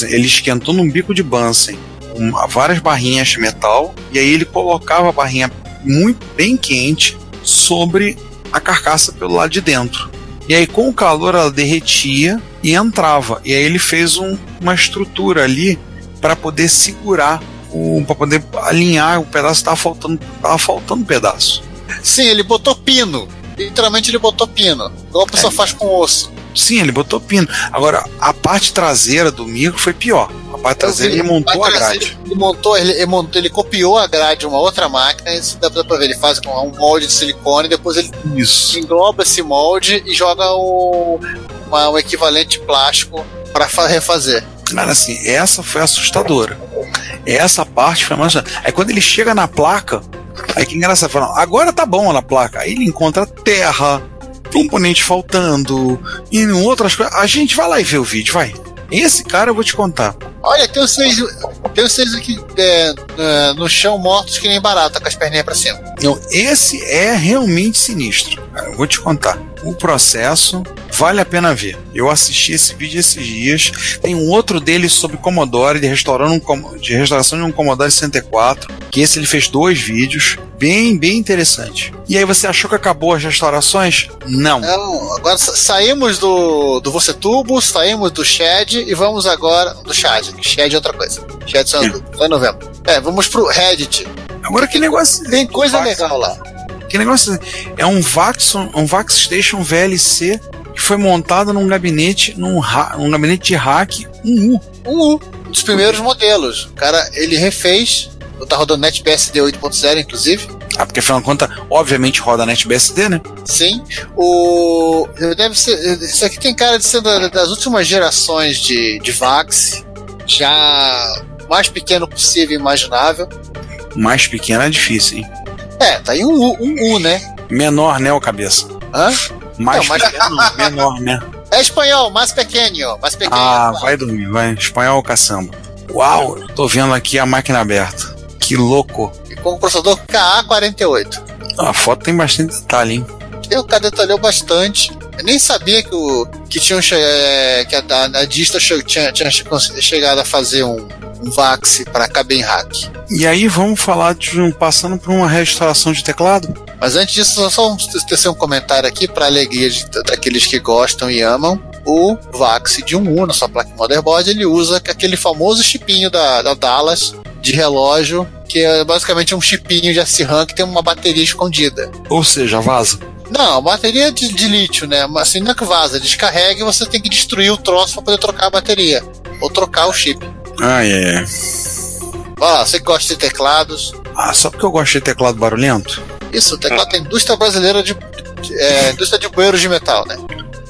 ele esquentou num bico de Bunsen um- várias barrinhas de metal e aí ele colocava a barrinha muito bem quente sobre a carcaça pelo lado de dentro. E aí com o calor ela derretia e entrava. E aí ele fez um- uma estrutura ali para poder segurar para poder alinhar o pedaço tava faltando tava faltando um pedaço. Sim, ele botou pino. Literalmente ele botou pino. Igual a É. pessoa faz com osso. Sim, ele botou pino. Agora, a parte traseira do micro foi pior. A parte traseira ele montou a grade. Ele, montou, ele, ele montou, ele copiou a grade de uma outra máquina, isso dá pra ver. Ele faz com um molde de silicone, depois ele Isso. engloba esse molde e joga o, uma- um equivalente plástico para refazer. Cara, assim, essa foi assustadora. Essa parte foi mais. Aí quando ele chega na placa, aí que engraçado, fala, agora tá bom na placa. Aí ele encontra terra, componente faltando, e outras coisas. A gente vai lá e vê o vídeo, vai. Esse cara eu vou te contar. Olha, tem os seis, tem os seis aqui é, é, no chão mortos que nem barata, com as perninhas pra cima. Não, esse é realmente sinistro. cara. Eu vou te contar. O processo vale a pena ver. Eu assisti esse vídeo esses dias. Tem um outro dele sobre Commodore, de, restaurando um, de restauração de um Commodore 64. Que esse ele fez dois vídeos. Bem, bem interessante. E aí você achou que acabou as restaurações? Não. Então, agora sa- saímos do, do Você Tubo, saímos do Shed e vamos agora. Do Shed, que Shed é outra coisa. Shed só, É. só em novembro. É, vamos pro Reddit. Agora que negócio. Tem coisa Vax- legal lá. Que negócio. É um Vaxon, um Vaxstation VLC que foi montado num gabinete, num, num gabinete de hack 1U. Um U, um dos primeiros modelos. O cara, ele refez. Tá rodando NetBSD 8.0, inclusive. Ah, porque afinal de contas, obviamente roda NetBSD, né? Sim. O. Deve ser. Isso aqui tem cara de ser da- das últimas gerações de, de VAX. Já mais pequeno possível e imaginável. Mais pequeno é difícil, hein? É, tá aí um U, um U, né? Menor, né, o cabeça? Hã? Mais Não, mas- pequeno, menor, né? É espanhol, mais pequeno. Mais pequeno. Ah, vai dormir, vai. Espanhol caçamba. Uau, eu tô vendo aqui a máquina aberta. Que louco. E com o processador KA48. A foto tem bastante detalhe, hein? Eu cara detalhou bastante. Eu nem sabia que, o, que, tinham, che- é, que a, a, Dista tinha, tinha che- chegado a fazer um, um VAX para caber em hack. E aí vamos falar de um passando por uma restauração de teclado. Mas antes disso, só- só um, tecer um comentário aqui para alegria de- daqueles que gostam e amam. O VAX de 1U na sua placa motherboard, ele usa aquele famoso chipinho da, da Dallas de relógio, que é basicamente um chipinho de SRAM que tem uma bateria escondida. Ou seja, vaza. Não, bateria de, de lítio, né? Mas assim, não é que vaza, descarrega e você tem que destruir o troço para poder trocar a bateria. Ou trocar o chip. Ai, é. é. Olha lá, você que gosta de teclados. Ah, só porque eu gosto de teclado barulhento? Isso, o teclado tem indústria brasileira de. de- é, indústria de bueiros de metal, né?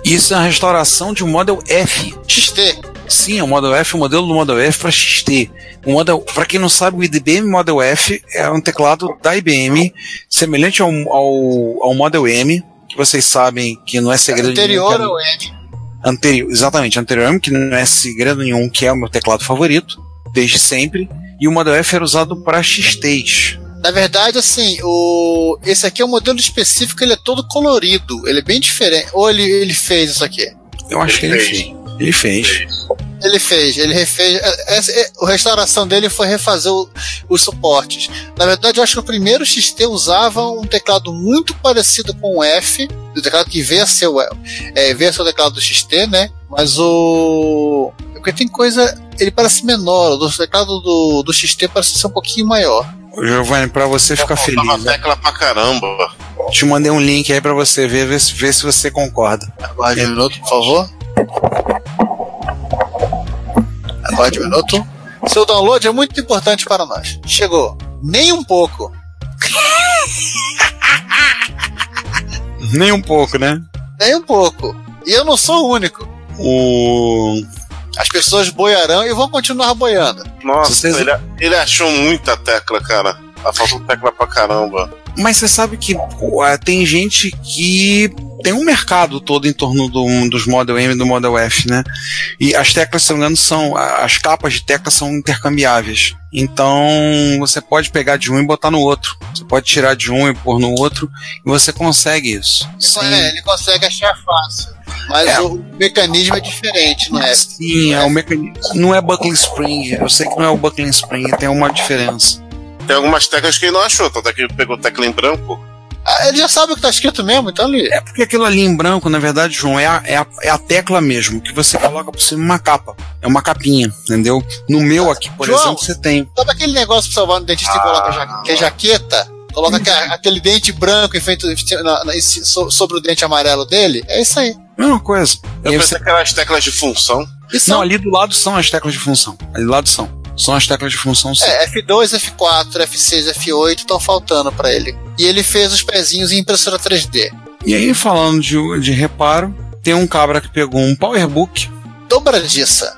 Isso é a restauração de um Model F. XT. Sim, o Model F, o modelo do Model F para XT. O Model, para quem não sabe, o IBM Model F é um teclado da IBM, semelhante ao, ao, ao Model M, que vocês sabem que não é segredo Anterior nenhum. ao M. Anterior, exatamente, anterior ao M, que não é segredo nenhum, que é o meu teclado favorito, desde sempre. E o Model F era usado para XTs. Na verdade, assim, o... esse aqui é um modelo específico, ele é todo colorido. Ele é bem diferente. Ou ele, ele fez isso aqui? Eu acho que ele fez. Ele fez. Ele fez, ele refez. é, essa- é, a restauração dele foi refazer o- os suportes. Na verdade, eu acho que o primeiro XT usava um teclado muito parecido com o F, o teclado que veio a ser o, é, veio a ser o teclado do XT, né? Mas o. Porque tem coisa. Ele parece menor, o teclado do, do XT parece ser um pouquinho maior. Giovanni, pra você ficar feliz, né? tecla pra caramba. te mandei um link aí pra você ver, ver se, ver se você concorda. Aguarde um minuto, por favor. Um minuto. Seu download é muito importante para nós. Chegou. Nem um pouco. Nem um pouco, né? Nem um pouco. E eu não sou o único. O. As pessoas boiarão e vão continuar boiando. Nossa, Vocês- ele, ele achou muita tecla, cara. Ela faltou tecla pra caramba. Mas você sabe que pô, ah, tem gente que tem um mercado todo em torno do- dos Model M e do Model F, né? E as teclas, se não me engano, são. As capas de tecla são intercambiáveis. Então você pode pegar de um e botar no outro. Você pode tirar de um e pôr no outro. E você consegue isso. Sim, É, ele consegue achar fácil. Mas É. o mecanismo é diferente, não é? Sim, é o mecanismo. Não é buckling spring. Eu sei que não é o buckling spring, tem uma diferença. Tem algumas teclas que ele não achou, tanto é que ele pegou tecla em branco. Ah, ele já sabe o que tá escrito mesmo, então ele. É porque aquilo ali em branco, na verdade, João, é a, é a, é a tecla mesmo, que você coloca por cima de uma capa. É uma capinha, entendeu? No meu aqui, por João. exemplo, você tem. Sabe aquele negócio pra salvar no dentista e coloca ja- que é jaqueta? Coloca aque- aquele dente branco em frente, na- na- sobre o dente amarelo dele? É isso aí. Mesma coisa. Eu pensei você- que eram as teclas de função. Não, ali do lado são as teclas de função. Ali do lado são. São as teclas de função sim. É, F2, F4, F6, F8 estão faltando pra ele. E ele fez os pezinhos em impressora 3D. E aí, falando de, de reparo, tem um cabra que pegou um Powerbook. Dobradiça.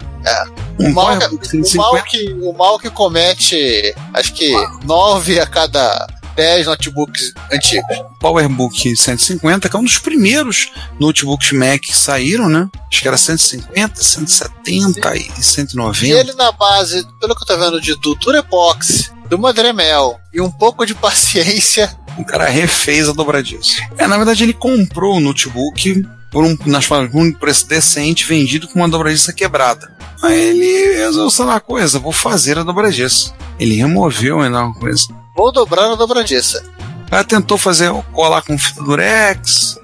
Um O mal, o, mal 150. que, o mal que comete, acho que 9 a cada 10 notebooks antigos. PowerBook 150, que é um dos primeiros notebooks Mac que saíram, né? Acho que era 150, 170 e E 190. ele na base, pelo que eu tô vendo, de do Durepox, do Madremel e um pouco de paciência, O cara refez a dobradiça. É, na verdade, ele comprou o notebook por um, nas palavras, por um preço decente, vendido com uma dobradiça quebrada. Aí ele resolveu, sei lá, coisa, vou fazer a dobradiça. Ele removeu a enorme coisa. Vou dobrar a dobradiça. O cara tentou fazer, colar com fita durex,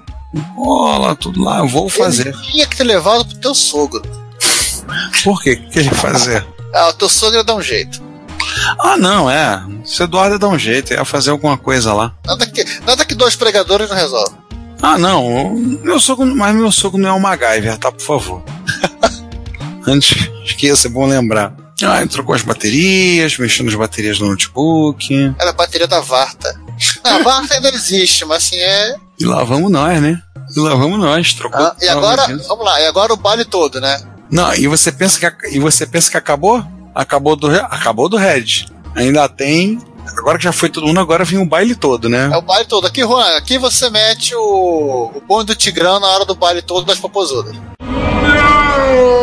cola, tudo lá, vou fazer. Ele tinha que ter levado pro teu sogro. Por quê? O que ele ia fazer? Ah, o teu sogro dá um jeito. Ah, não, é. Se Eduardo ia dar um jeito, ia fazer alguma coisa lá. Nada que, nada que dois pregadores não resolve. Ah, não. Meu sogro, mas meu sogro não é o MacGyver, tá? Por favor. Antes, esqueça, é bom lembrar. Ah, ele trocou as baterias, mexeu nas baterias do notebook. Era a bateria da Varta. Ah, a Varta ainda existe, mas assim é. E lá vamos nós, né? E lá vamos nós. Trocou. Ah, e agora, vamos lá, e agora o baile todo, né? Não, e você pensa que e você pensa que acabou? Acabou do acabou do Red. Ainda tem. Agora que já foi todo mundo, agora vem o baile todo, né? É o baile todo. Aqui, Juan, aqui você mete o, o bonde do Tigrão na hora do baile todo das popozudas. A-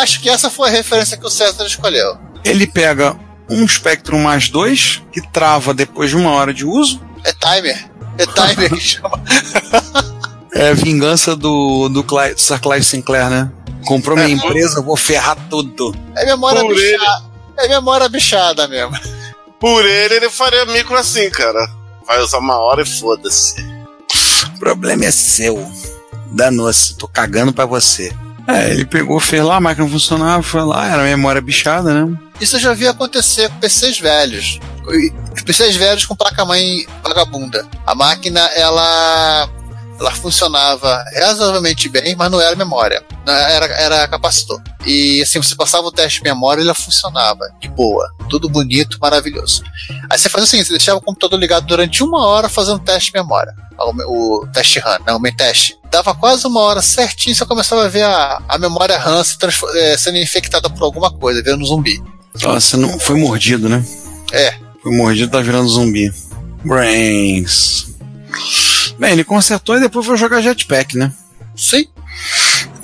Acho que essa foi a referência que o César escolheu. Ele pega um Spectrum mais dois, que trava depois de uma hora de uso. É timer. É timer que chama. É vingança do, do, do Sir Clive Sinclair, né? Comprou minha empresa, eu vou ferrar tudo. É memória Por bichada. É memória bichada mesmo. Por ele, ele faria micro assim, cara. Vai usar uma hora e foda-se. O problema é seu. Danou-se, tô cagando pra você. É, ele pegou, fez lá, a máquina funcionava, foi lá, era memória bichada, né? Isso eu já vi acontecer com PCs velhos. E- PCs velhos com placa-mãe vagabunda. A máquina, ela. Ela funcionava razoavelmente bem, mas não era memória. Era, era capacitor. E assim, você passava o teste de memória e ela funcionava. De boa. Tudo bonito, maravilhoso. Aí você fazia o seguinte: você deixava o computador ligado durante uma hora fazendo teste de memória. O, o teste RAM, não, o main teste. Dava quase uma hora certinho, você começava a ver a, a memória RAM se eh, sendo infectada por alguma coisa, um zumbi. Nossa, não foi mordido, né? É. Foi mordido, tá virando zumbi. Brains. Bem, ele consertou e depois foi jogar jetpack, né? Sim.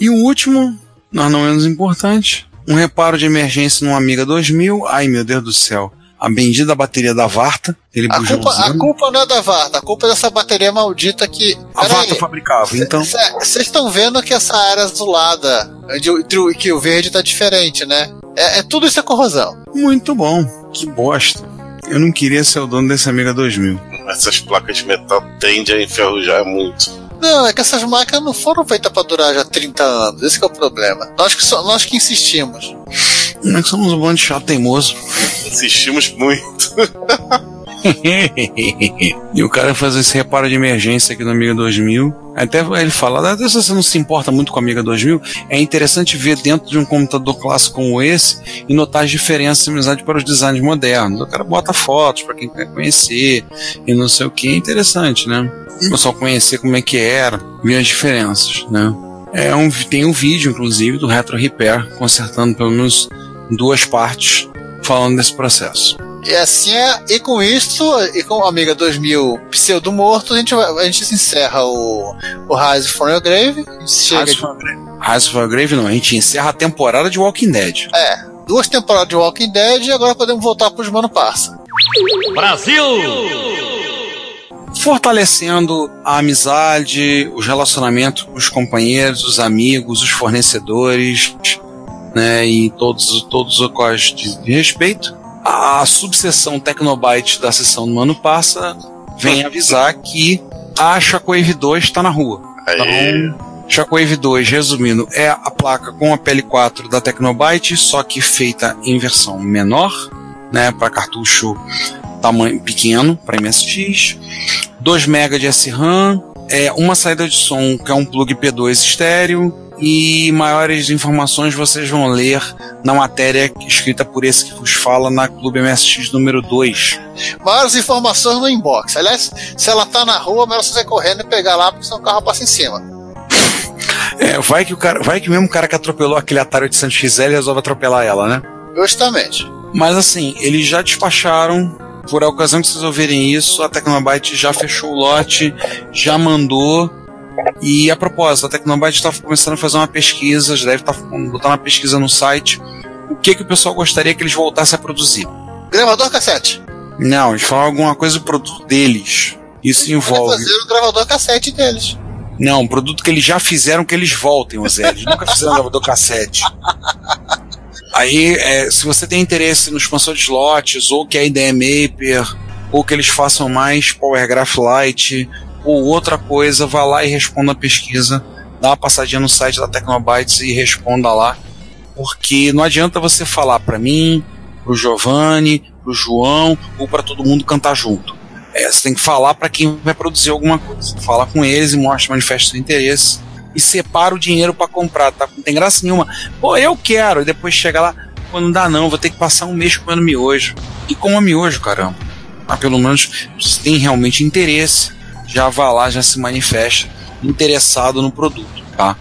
E o último, mas não menos importante, um reparo de emergência num Amiga 2000. Ai, meu Deus do céu. a bendita bateria da Varta. Ele A culpa, a culpa não é da Varta, a culpa é dessa bateria maldita que. A Varta aí. fabricava, então. Vocês estão vendo que essa área azulada, onde que o verde tá diferente, né? É, é tudo isso é corrosão. Muito bom. Que bosta. Eu não queria ser o dono desse Amiga 2000. Essas placas de metal tendem a enferrujar muito. Não, é que essas máquinas não foram feitas pra durar já 30 anos. Esse que é o problema. Nós que, so- nós que insistimos. Nós somos um bando de chato teimoso. Insistimos muito. e o cara faz esse reparo de emergência aqui no Amiga 2000. Até ele fala, até se você não se importa muito com a Amiga 2000, é interessante ver dentro de um computador clássico como esse e notar as diferenças de amizade para os designs modernos. O cara bota fotos para quem quer conhecer e não sei o que. É interessante, né? O pessoal conhecer como é que era, ver as diferenças, né? É um, tem um vídeo, inclusive, do Retro Repair, consertando pelo menos duas partes, falando desse processo. E assim é, e com isso, e com o Amiga 2000 pseudo morto, a gente, a gente encerra o, o Rise from Your Grave. Chega Rise de, from Rise from the Grave não, a gente encerra a temporada de Walking Dead. é, duas temporadas de Walking Dead e agora podemos voltar pros Mano Parça. Fortalecendo a amizade, os relacionamentos com os companheiros, os amigos, os fornecedores, né, e todos, todos os quais de respeito. A subseção Tecnobyte da sessão do Mano Passa vem avisar que a Shockwave 2 está na rua. Aí, Shockwave 2, resumindo, é a placa com a PL4 da Tecnobyte, só que feita em versão menor, né, para cartucho tamanho pequeno, para MSX, 2 MB de SRAM, é uma saída de som que é um plug P2 estéreo e maiores informações vocês vão ler na matéria escrita por esse que vos fala na Clube MSX número 2. Maiores informações no inbox. Aliás, se ela tá na rua, melhor você sair correndo e pegar lá, porque senão o carro passa em cima. É, vai que o cara, vai que mesmo o cara que atropelou aquele Atari 800 XL resolve atropelar ela, né? Justamente. Mas assim, eles já despacharam. Por a ocasião que vocês ouvirem isso, a Tecnobyte já fechou o lote, já mandou. E a propósito, a Tecnobyte está começando a fazer uma pesquisa, já deve estar botando uma pesquisa no site. O que, que o pessoal gostaria que eles voltassem a produzir? Gravador cassete. Não, eles falam alguma coisa do produto deles. Isso envolve. fazer o gravador cassete deles. Não, um produto que eles já fizeram que eles voltem, o Zé. Eles nunca fizeram gravador cassete. Aí, é, se você tem interesse no expansor de slots, ou que a IDE Maper, ou que eles façam mais Power Graph Lite, ou outra coisa, vá lá e responda a pesquisa. Dá uma passadinha no site da Tecnobytes e responda lá. Porque não adianta você falar para mim, pro Giovanni, pro João, ou para todo mundo cantar junto. É, você tem que falar para quem vai produzir alguma coisa. Fala com eles e mostra, manifesta seu interesse. E separa o dinheiro para comprar, tá? Não tem graça nenhuma. Pô, eu quero. E depois chega lá, pô, não dá não, vou ter que passar um mês comendo miojo. E coma miojo, caramba. Mas pelo menos se tem realmente interesse, já vá lá, já se manifesta interessado no produto, tá?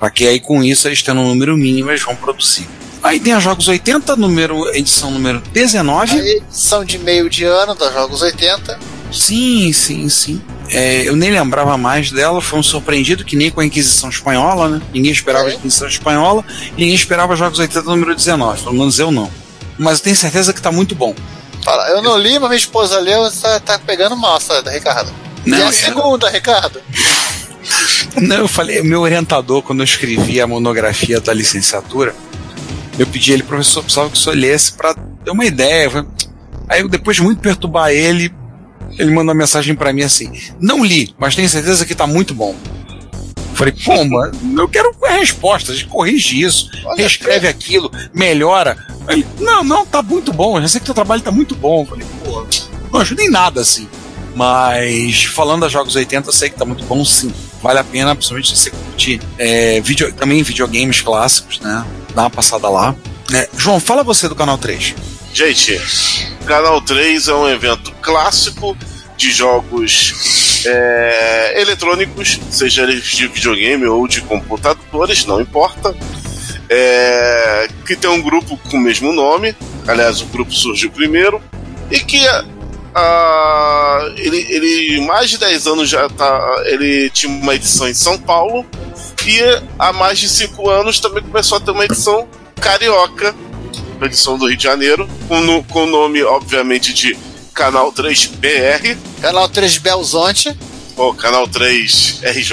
Para que aí com isso eles tendo um número mínimo, eles vão produzir. Aí tem a Jogos 80, número, edição número 19. A edição de meio de ano dos Jogos 80. Sim, sim, sim. É, eu nem lembrava mais dela, foi um surpreendido que nem com a Inquisição Espanhola, né? Ninguém esperava a É. Inquisição Espanhola e ninguém esperava Jogos 80 número 19, pelo menos eu não. Mas eu tenho certeza que tá muito bom. Fala, eu não li, mas minha esposa leu, tá, tá pegando mal da Ricardo. Não, e a segunda, Ricardo? Não, eu falei, meu orientador, quando eu escrevi a monografia da licenciatura, eu pedi ele, professor, precisava que o senhor lesse para ter uma ideia. Aí, eu, depois de muito perturbar ele, ele mandou uma mensagem para mim assim: Não li, mas tenho certeza que tá muito bom. Eu Falei, pô, mano, eu quero a resposta, a gente corrige isso, Olha, reescreve aquilo, melhora. Ele, não, não, tá muito bom, eu já sei que teu trabalho tá muito bom. Eu falei, pô, não ajuda em nada assim. Mas falando das Jogos 80, eu sei que tá muito bom sim. Vale a pena, principalmente se você curtir é, video, também videogames clássicos, né? Dá uma passada lá. É, João, fala você do canal 3. Gente, Canal 3 é um evento clássico de jogos é, eletrônicos, seja eles de videogame ou de computadores, não importa. É, que tem um grupo com o mesmo nome, aliás, o grupo surgiu primeiro, e que ah, ele, ele mais de 10 anos já tá. Ele tinha uma edição em São Paulo, e há mais de 5 anos também começou a ter uma edição carioca edição do Rio de Janeiro, com, com o nome, obviamente, de Canal 3 BR, Canal 3 Belzonte, ou Canal 3 RJ.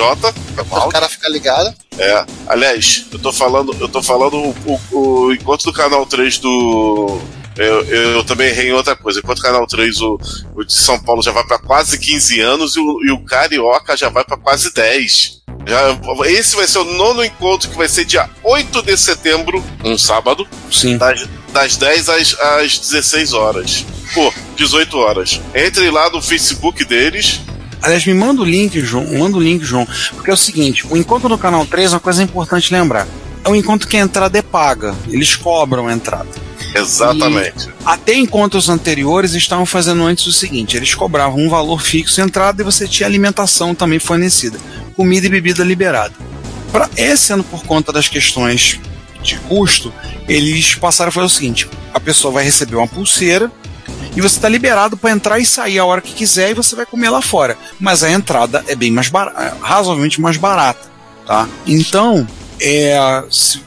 o cara fica ligado. É. Aliás, eu tô falando, eu tô falando o, o, o enquanto do canal 3 do. Eu, eu também errei em outra coisa. Enquanto o canal 3, o, o de São Paulo já vai pra quase 15 anos e o, e o Carioca já vai pra quase 10. Já, esse vai ser o nono encontro que vai ser dia 8 de setembro, um sábado, Sim. das, das 10 às, às 16 horas. Pô, 18 horas. Entre lá no Facebook deles. Aliás, me manda o link, João. Manda o link, João. Porque é o seguinte: o encontro no canal 3 é uma coisa importante lembrar. É um encontro que a entrada é paga. Eles cobram a entrada. Exatamente. Até encontros anteriores estavam fazendo antes o seguinte: eles cobravam um valor fixo de entrada e você tinha alimentação também fornecida, comida e bebida liberada. Para esse ano, por conta das questões de custo, eles passaram a fazer o seguinte: a pessoa vai receber uma pulseira e você está liberado para entrar e sair a hora que quiser e você vai comer lá fora. Mas a entrada é bem mais barata, razoavelmente mais barata, tá? Então, é, se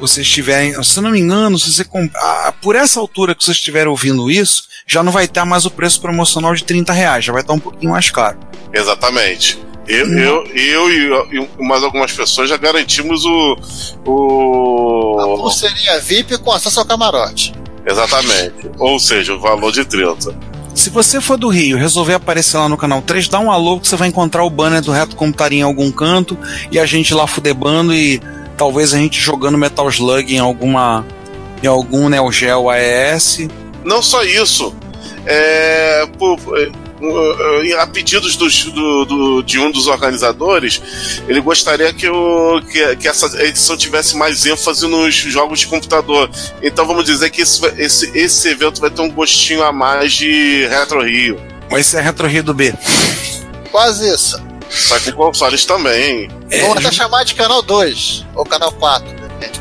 vocês tiverem, se eu não me engano, se você comp- ah, por essa altura que vocês estiverem ouvindo isso, já não vai estar mais o preço promocional de 30 reais, já vai estar um pouquinho mais caro. Exatamente. Eu, eu, eu e, e mais algumas pessoas já garantimos o. A o pulseirinha VIP com acesso ao camarote. exatamente. Ou seja, o valor de 30. Se você for do Rio e resolver aparecer lá no canal 3, dá um alô que você vai encontrar o banner do Reto Computaria em algum canto e a gente lá fudebando e talvez a gente jogando Metal Slug em alguma em algum Neo Geo AES. Não só isso. É, por- é, uh, a pedidos dos- do, do- de um dos organizadores, ele gostaria que, o, que, que essa edição tivesse mais ênfase nos jogos de computador. Então vamos dizer que esse, esse, esse evento vai ter um gostinho a mais de Retro Rio. Mas esse é Retro Rio do B. Quase isso. Só que com consoles também. É, Vamos até chamar de canal 2 ou canal 4. depende.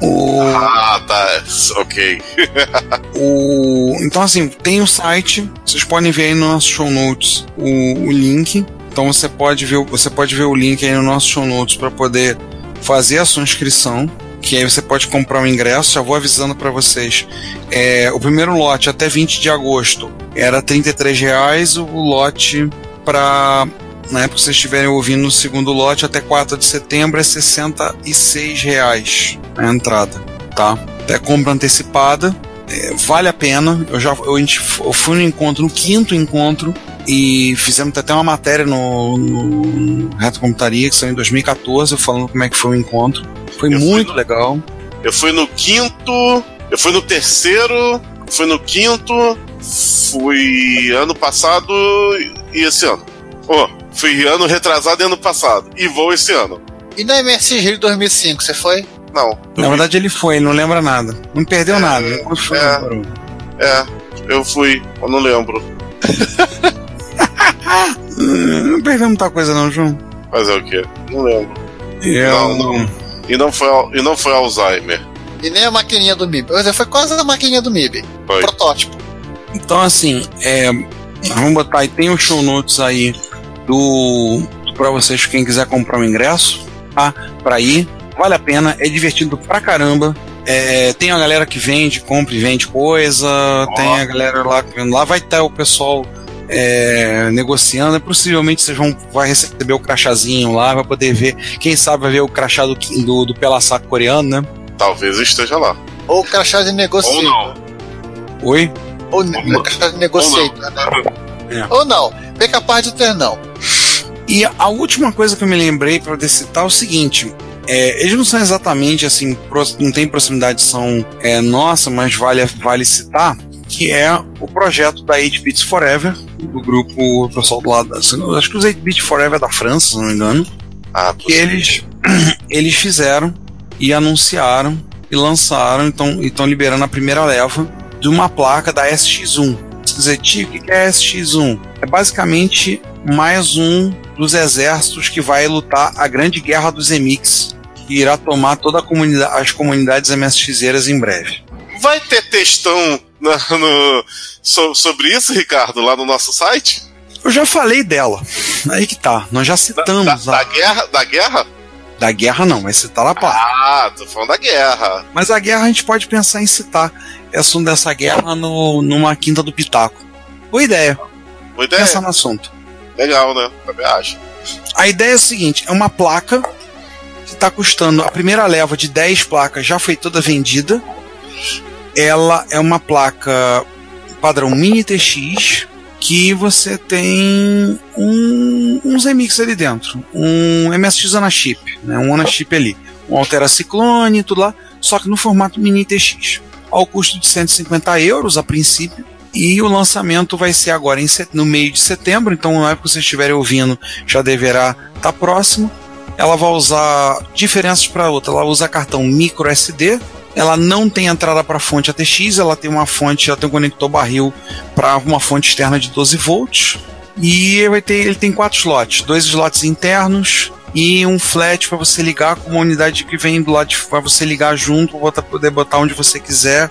o, Ah, tá. Ok. o, então assim, tem o site, vocês podem ver aí no nosso show notes o, o link. Então você pode ver, o- você pode ver o link aí no nosso show notes para poder fazer a sua inscrição. Que aí você pode comprar o ingresso. Já vou avisando para vocês. É, o primeiro lote até 20 de agosto era 33 reais. O lote para na época que vocês estiverem ouvindo o segundo lote até 4 de setembro é 66 reais a entrada, tá? Até compra antecipada. É, vale a pena. Eu já eu, eu fui no encontro, no quinto encontro, e fizemos até uma matéria no, no Reto Computaria, que saiu em 2014, falando como é que foi o encontro. Foi Eu muito no- legal. Eu fui no quinto, eu fui no terceiro, fui no quinto, fui ano passado e esse ano. Oh, fui ano retrasado e ano passado. E vou esse ano. E na MSX Rio 2005, você foi? Não. Na verdade, ele foi, ele não lembra nada. Não perdeu É, nada. O encontro foi é. não. É, eu fui, eu não lembro. Não perdeu muita coisa, não, João. Fazer o quê? Não lembro. Eu- Não, não. E não foi, e não foi Alzheimer. E nem a maquininha do MIB. Foi quase a maquininha do MIB. Foi. Protótipo. Então, assim, é, vamos botar aí, tem os show notes aí do para vocês, quem quiser comprar o ingresso, tá? Pra ir, vale a pena, é divertido pra caramba. É, tem a galera que vende, compra e vende coisa, tem a galera lá que vende lá, vai estar o pessoal é, negociando, possivelmente vocês vão vai receber o crachazinho lá, vai poder ver, quem sabe vai ver o crachá do, do, do Pela Saco coreano, né? Talvez esteja lá. Ou crachá de Ou negociator. não. Oi? Ou, ne- crachá de negociator, né? É. Ou não. Bem capaz de ter não. E a última coisa que eu me lembrei para citar é o seguinte: é, eles não são exatamente assim, não tem proximidade, são é, nossa, mas vale, vale citar que é o projeto da 8 Bits Forever, do grupo o pessoal do lado, da- acho que os 8 Bits Forever é da França, se não me engano, Ah, que eles eles fizeram e anunciaram e lançaram, então estão liberando a primeira leva de uma placa da SX1. Tio, o que é a SX1? É basicamente mais um dos exércitos que vai lutar a grande guerra dos Emix, que irá tomar toda comunidade, as comunidades MSXeiras em breve. Vai ter textão na- no- so- sobre isso, Ricardo, lá no nosso site? Eu já falei dela. Aí que tá. Nós já Da, citamos da- a- da guerra? Da guerra? Da guerra não, vai citar a placa. Ah, tô falando da guerra. Mas a guerra a gente pode pensar em citar essa dessa guerra no, numa quinta do Pitaco. Boa ideia. Boa ideia. Pensa no assunto. Legal, né? Também acho. A ideia é a seguinte: é uma placa que está custando. A primeira leva de 10 placas já foi toda vendida. Ela é uma placa padrão Mini TX que você tem um, uns remix ali dentro. Um MSX Anachip, né? um Anachip ali. Um Altera Ciclone, tudo lá, só que no formato Mini TX. Ao custo de 150 euros a princípio. E o lançamento vai ser agora em no meio de setembro, então na época que vocês estiverem ouvindo já deverá estar próximo. Ela vai usar diferenças para outra. Ela usa cartão micro SD. Ela não tem entrada para fonte ATX. Ela tem uma fonte, ela tem um conector barril para uma fonte externa de 12 volts. E vai ter, ele tem quatro slots, dois slots internos e um flat para você ligar com uma unidade que vem do lado para você ligar junto, poder botar onde você quiser.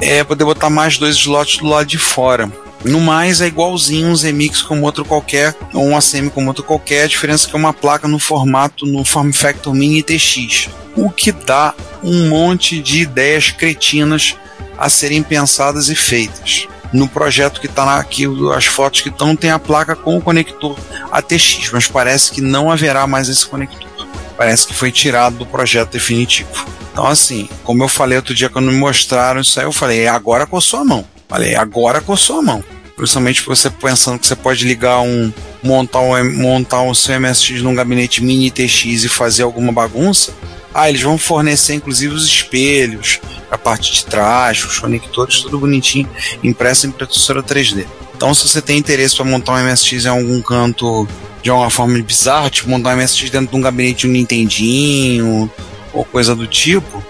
É poder botar mais dois slots do lado de fora. No mais, é igualzinho um Zemix como outro qualquer, ou um ACM como outro qualquer, a diferença é que é uma placa no formato, no Form Factor Mini TX, o que dá um monte de ideias cretinas a serem pensadas e feitas. No projeto que está aqui, as fotos que estão, tem a placa com o conector ATX, mas parece que não haverá mais esse conector. Parece que foi tirado do projeto definitivo. Então, assim, como eu falei outro dia quando me mostraram isso aí, eu falei, é agora com a sua mão. Falei, agora com a sua mão. Principalmente você pensando que você pode ligar um. montar um, montar um seu MSX num gabinete mini TX e fazer alguma bagunça. Ah, eles vão fornecer inclusive os espelhos, a parte de trás, os conectores, tudo bonitinho, impresso em impressora 3D. Então, se você tem interesse para montar um MSX em algum canto de alguma forma bizarra, tipo montar um MSX dentro de um gabinete de um Nintendinho ou coisa do tipo,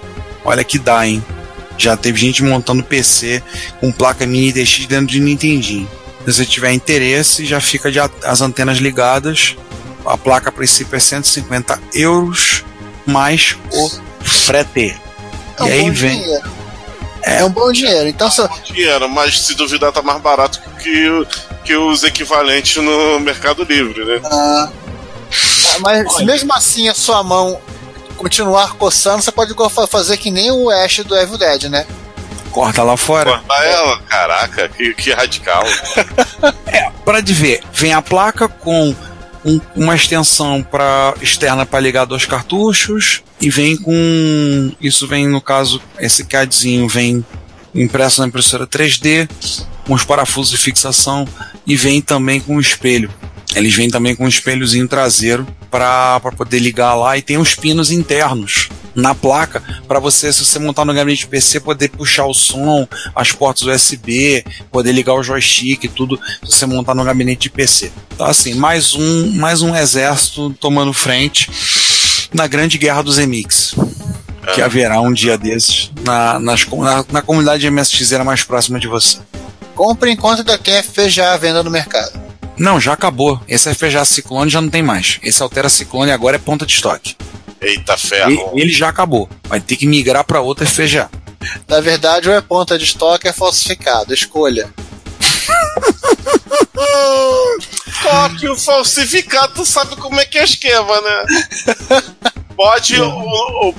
olha que dá, hein? Já teve gente montando PC com placa mini DX dentro de Nintendinho. Se você tiver interesse, já fica de as antenas ligadas. A placa a princípio é 150 euros mais o frete. É um e aí bom vem. dinheiro. É. um bom dinheiro. Então, se, Dinheiro, mas se duvidar tá mais barato que, que os equivalentes no Mercado Livre, né? ah, mas se mesmo assim a sua mão continuar coçando, você pode fazer que nem o Ash do Evil Dead, né? Corta lá fora. Cortar ela, caraca, que, que radical. Para de ver, vem a placa com um- uma extensão para externa para ligar dois cartuchos e vem com isso vem no caso esse CADzinho vem impresso na impressora 3D com os parafusos de fixação e vem também com o espelho. Eles vêm também com um espelhozinho traseiro para poder ligar lá e tem os pinos internos na placa para você, se você montar no gabinete de PC, poder puxar o som, as portas USB, poder ligar o joystick e tudo, se você montar no gabinete de PC. Então assim, mais um, mais um exército tomando frente na grande guerra dos Emix. Que haverá um dia desses na, nas, na, na comunidade MSX era mais próxima de você. Compre enquanto ainda tem FPGA à venda no mercado. Não, já acabou. Esse FPGA Ciclone já não tem mais. Esse Altera Ciclone agora é ponta de estoque. Eita E, ferro. ele já acabou. Vai ter que migrar para outra FPGA. Na verdade, ou é ponta de estoque é falsificado. Escolha. Só que o falsificado tu sabe como é que é o esquema, né? Pode ou, ou-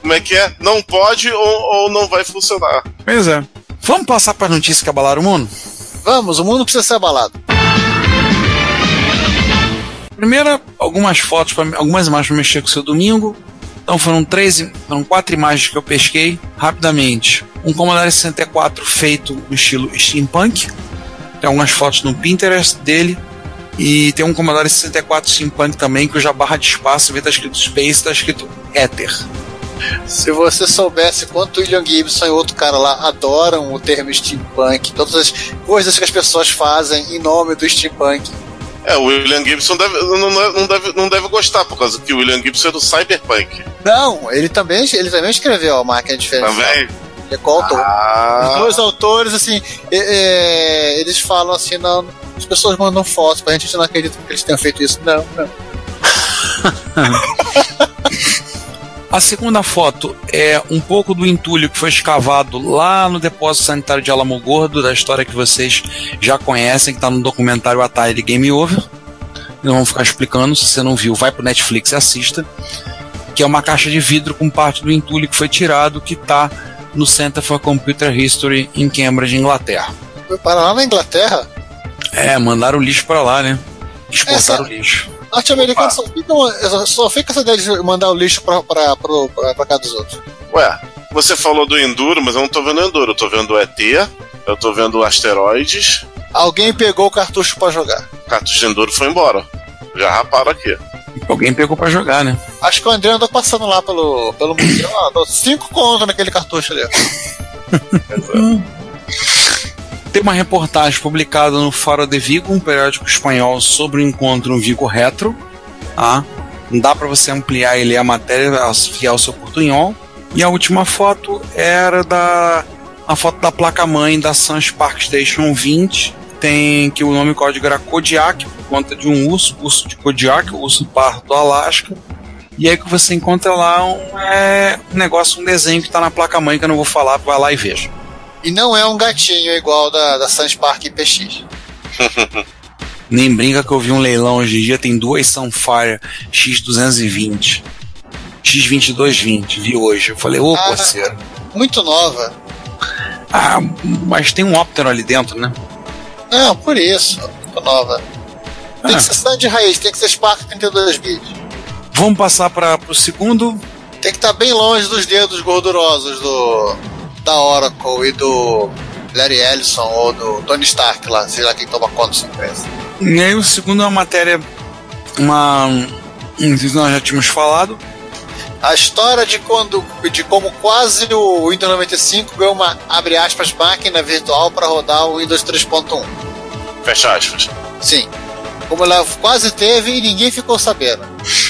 Como é que é? Não pode ou, ou não vai funcionar. Pois é. Vamos passar para as notícias que abalaram o mundo? Vamos, o mundo precisa ser abalado. Primeiro, algumas fotos, pra, algumas imagens para mexer com o seu domingo. Então foram três, foram quatro imagens que eu pesquei rapidamente. Um Commodore 64 feito no estilo steampunk. Tem algumas fotos no Pinterest dele. E tem um Commodore 64 steampunk também, que já barra de espaço, de tá escrito Space, tá escrito Ether. Se você soubesse quanto William Gibson e outro cara lá adoram o termo steampunk, todas as coisas que as pessoas fazem em nome do steampunk. É, o William Gibson deve- não, não- não deve, não deve gostar, por causa que o William Gibson é do Cyberpunk. Não, ele também, ele também escreveu a máquina diferencial. Também. Ele é coautor. Os Ah, dois autores, assim, é, é, eles falam assim, não, as pessoas mandam fotos pra gente, a gente não acredita que eles tenham feito isso. Não, não. A segunda foto é um pouco do entulho que foi escavado lá no depósito sanitário de Alamogordo, da história que vocês já conhecem, que está no documentário Atari Game Over. Não vamos ficar explicando, se você não viu, vai pro Netflix e assista. que é uma caixa de vidro com parte do entulho que foi tirado, que está no Center for Computer History em Cambridge, Inglaterra. Foi para lá na Inglaterra? É, mandaram o lixo para lá, né? Exportaram Essa- o lixo. Norte-americano só fica, só fica essa ideia de mandar o lixo pra, pra, pro- pra, pra cá dos outros. Ué, você falou do Enduro, mas eu não tô vendo o Enduro. Eu tô vendo o ET, eu tô vendo Asteroides. Alguém pegou o cartucho pra jogar. O cartucho de Enduro foi embora. Já raparam aqui. Alguém pegou para jogar, né? Acho que o André andou passando lá pelo, pelo museu, ó, cinco contos naquele cartucho ali. Tem uma reportagem publicada no Faro de Vigo, um periódico espanhol, sobre o encontro no Vigo Retro. Tá? Dá para você ampliar e ler a matéria, fiar ao seu portunhol. E a última foto era da a foto da placa-mãe da Suns Park Station 20. Tem que o nome código era Kodiak, por conta de um urso, urso de Kodiak, o urso pardo do Alasca. E aí que você encontra lá um, é, um negócio, um desenho que está na placa-mãe, que eu não vou falar, vai lá e veja. E não é um gatinho igual da, da Sans Park PX. Nem brinca que eu vi um leilão hoje em dia, tem duas Sunfire X220. X2220, vi hoje. Eu falei, ô, Ah. parceiro. Muito nova. Ah, mas tem um Optero ali dentro, né? Não, por isso. Muito nova. Tem Ah. que ser Sun de raiz, tem que ser Spark 32 bits. Vamos passar para o segundo. Tem que estar bem longe dos dedos gordurosos do da Oracle e do Larry Ellison ou do Tony Stark lá, sei lá quem toma conta dessa empresa. E aí o segundo é uma matéria. Uma. Nós já tínhamos falado. A história de quando de como quase o Windows 95 ganhou uma abre aspas máquina virtual para rodar o Windows 3.1. Fecha aspas. Sim. Como ela quase teve e ninguém ficou sabendo.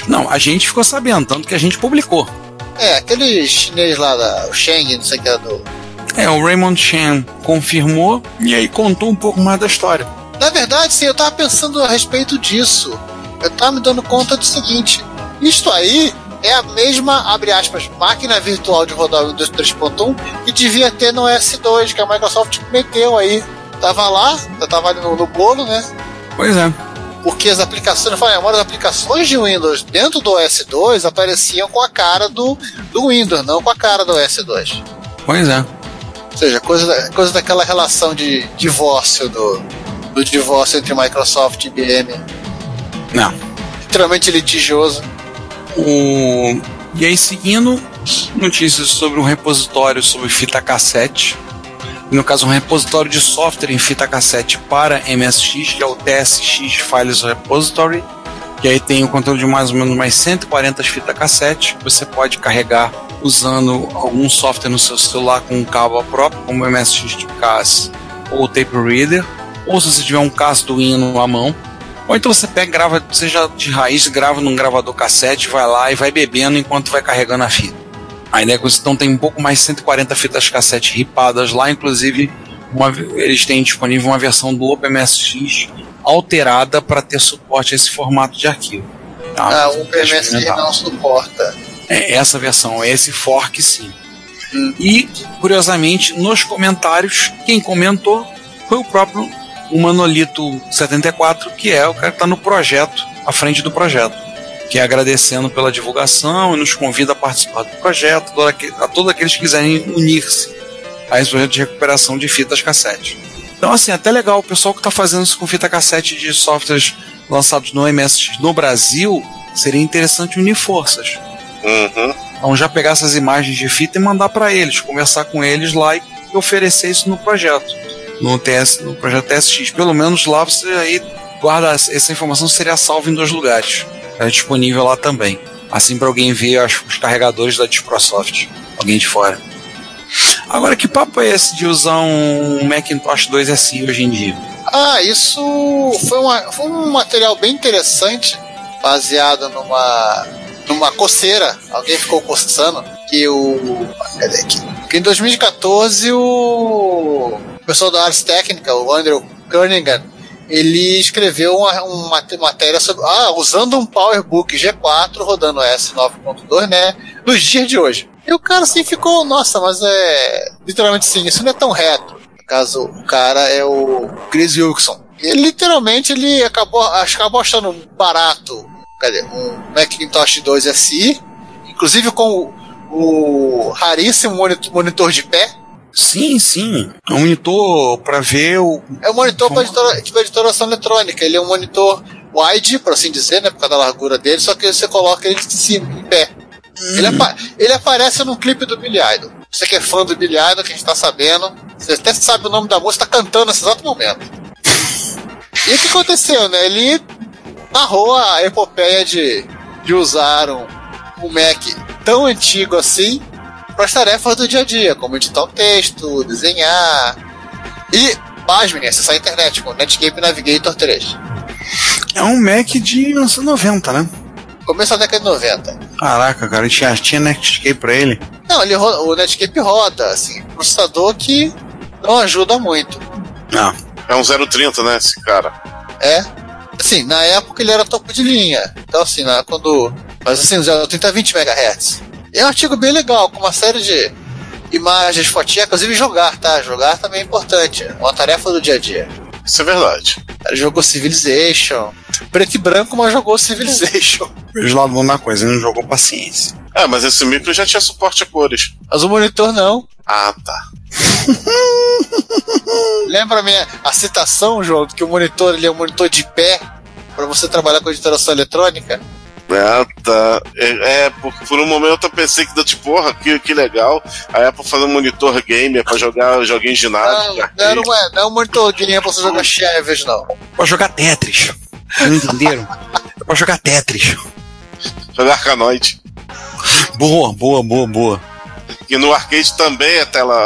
Não, a gente ficou sabendo, tanto que a gente publicou. É, aquele chinês lá, da, o Sheng, não sei o que é do. É, o Raymond Chen confirmou e aí contou um pouco mais da história. Na verdade, sim, eu tava pensando a respeito disso. Eu tava me dando conta do seguinte: isto aí é a mesma, abre aspas, máquina virtual de rodar o Windows 3.1 que devia ter no S2, que a Microsoft meteu aí. Tava lá, eu tava ali no, no bolo, né? Pois é. Porque as aplicações, eu falei, as aplicações de Windows dentro do S2 apareciam com a cara do, do Windows, não com a cara do S2. Pois é. Ou seja, coisa, coisa daquela relação de divórcio do, do divórcio entre Microsoft e IBM, Não. literalmente litigioso. O... E aí, seguindo, notícias sobre um repositório sobre fita cassete. No caso, um repositório de software em fita cassete para MSX, que é o TSX Files Repository. E aí tem o controle de mais ou menos mais 140 fitas cassete. que Você pode carregar usando algum software no seu celular com um cabo próprio, como MSX de CAS ou Tape Reader. Ou se você tiver um Arduino à mão, ou então você pega, grava, seja de raiz, grava num gravador cassete, vai lá e vai bebendo enquanto vai carregando a fita. A é que você então tem um pouco mais de 140 fitas cassete ripadas lá, inclusive uma- eles têm disponível uma versão do OpenMSX alterada para ter suporte a esse formato de arquivo. Tá? Ah, o experimentar. não suporta. É essa versão, esse fork sim. E, curiosamente, nos comentários, quem comentou foi o próprio o Manolito 74, que é o cara que está no projeto, à frente do projeto. Que é agradecendo pela divulgação e nos convida a participar do projeto, a todos aqueles que quiserem unir-se a esse projeto de recuperação de fitas cassete. Então, assim, até legal, o pessoal que está fazendo isso com fita cassete de softwares lançados no MSX no Brasil, seria interessante unir forças. Uhum. Então já pegar essas imagens de fita e mandar para eles, conversar com eles lá e oferecer isso no projeto, no TS, no projeto TSX. Pelo menos lá você aí guarda essa informação seria salva em dois lugares. É disponível lá também. Assim para alguém ver as- os carregadores da Disprosoft, alguém de fora. Agora que papo é esse de usar um Macintosh 2 SI hoje em dia? Ah, isso foi, uma- foi um material bem interessante, baseado numa, numa coceira. Alguém ficou coçando. Que o. Cadê aqui? Que em 2014 o pessoal da Ars Técnica, o Andrew Kernighan, ele escreveu uma, uma matéria sobre. Ah, usando um PowerBook G4 rodando S9.2, né? Nos dias de hoje. E o cara assim ficou, nossa, mas é. Literalmente sim, isso não é tão reto. No caso, o cara é o Chris Wilson. Ele literalmente ele acabou, acabou achando barato. Cadê? Um Macintosh 2 SI inclusive com o, o raríssimo monitor de pé. Sim, sim. É um monitor para ver o. É um monitor para editora, tipo editoração eletrônica. Ele é um monitor wide, por assim dizer, né? Por causa da largura dele, só que você coloca ele em cima, em pé. Ele, apa ele aparece num clipe do Billy Idol. Você que é fã do Billy Idol, que a gente tá sabendo, você até sabe o nome da música, tá cantando nesse exato momento. E o que aconteceu, né? Ele narrou a epopeia de, de usar um, um Mac tão antigo assim para as tarefas do dia a dia, como editar um texto, desenhar. E, pasmem, acessar a internet com Netscape Navigator 3. É um Mac de 1990, né? Começo da década de 90. Caraca, cara, tinha, tinha Netscape pra ele. Não, ele roda, o Netscape roda, assim, processador que não ajuda muito. Não. É um 030, né, esse cara? É. Assim, na época ele era topo de linha. Então, assim, na, quando. Mas assim, o 30 20 MHz. É um artigo bem legal, com uma série de imagens, fotinhas, inclusive jogar, tá? Jogar também é importante. Uma tarefa do dia a dia. Isso é verdade. Ele jogou Civilization. Preto e branco, mas jogou Civilization. Vejo lá da coisa, ele não jogou paciência. É, mas esse micro já tinha suporte a cores. Mas o monitor não. Ah, tá. Lembra a, minha, a citação, João, que o monitor ele é um monitor de pé para você trabalhar com editoração eletrônica? Ah, tá. É, é, porque por um momento eu pensei que, tipo, porra, que, que legal. Aí é pra fazer um monitor gamer pra jogar joguinhos de nave. Não, não, não, é, não é um monitor gamer pra você jogar Chaves, não. Pra jogar Tetris. Não entenderam? é pra jogar Tetris. Jogar Arcanoid. Boa, boa, boa, boa. E no arcade também é tela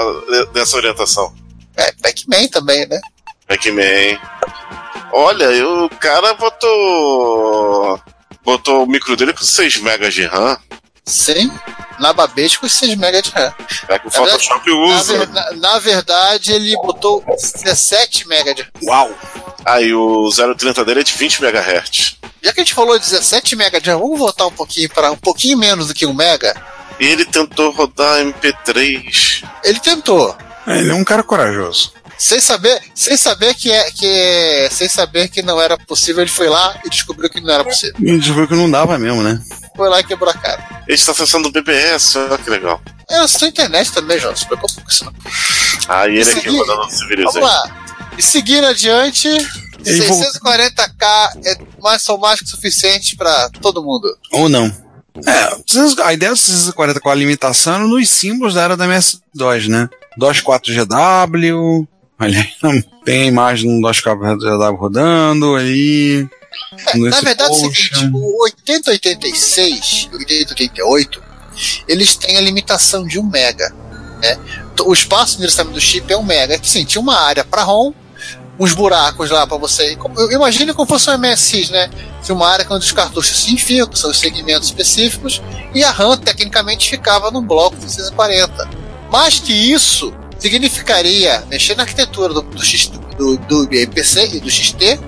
dessa orientação. É, Pac-Man também, né? Pac-Man. Olha, o cara botou. Botou o micro dele com 6 MB de RAM. Sim. Na babete com 6 MB de RAM. É que o Photoshop usa. Na, na, na, verdade, ele botou 17 MB de RAM. Uau! Aí o 030 dele é de 20 MHz. Já que a gente falou 17 MB de RAM, vamos voltar um pouquinho para um pouquinho menos do que 1 MB. Ele tentou rodar MP3. Ele tentou. É, ele é um cara corajoso. Sem saber, sem saber que é, que é, sem saber que não era possível, ele foi lá e descobriu que não era possível. Ele descobriu que não dava mesmo, né? Foi lá e quebrou a cara. Ele está acessando o BBS, olha que legal. É, eu sou internet também, João, se preocupe com isso não. Ah, e ele E aqui rodando o Civilization. Vamos lá. E seguindo adiante, Ele vol- 640k é mais, são mais que suficiente para todo mundo. Ou não. É, o 600 a ideia do 640 com a limitação era nos símbolos da era da MS-DOS, né? DOS 4GW. Olha aí, tem imagem do DOS 4GW rodando aí. É, na verdade é o post. seguinte, o 8086 e o 8088, eles têm a limitação de 1 mega. Né? O espaço de endereçamento do chip é 1 mega. É que sim, tinha uma área para ROM, uns buracos lá para você. Imagine como fosse um MSX, né? Tinha uma área onde os cartuchos se enfiam, que são os segmentos específicos, e a RAM tecnicamente ficava num bloco de 640. Mais que isso, significaria mexer na arquitetura do, do, X, do, do PC e do XT,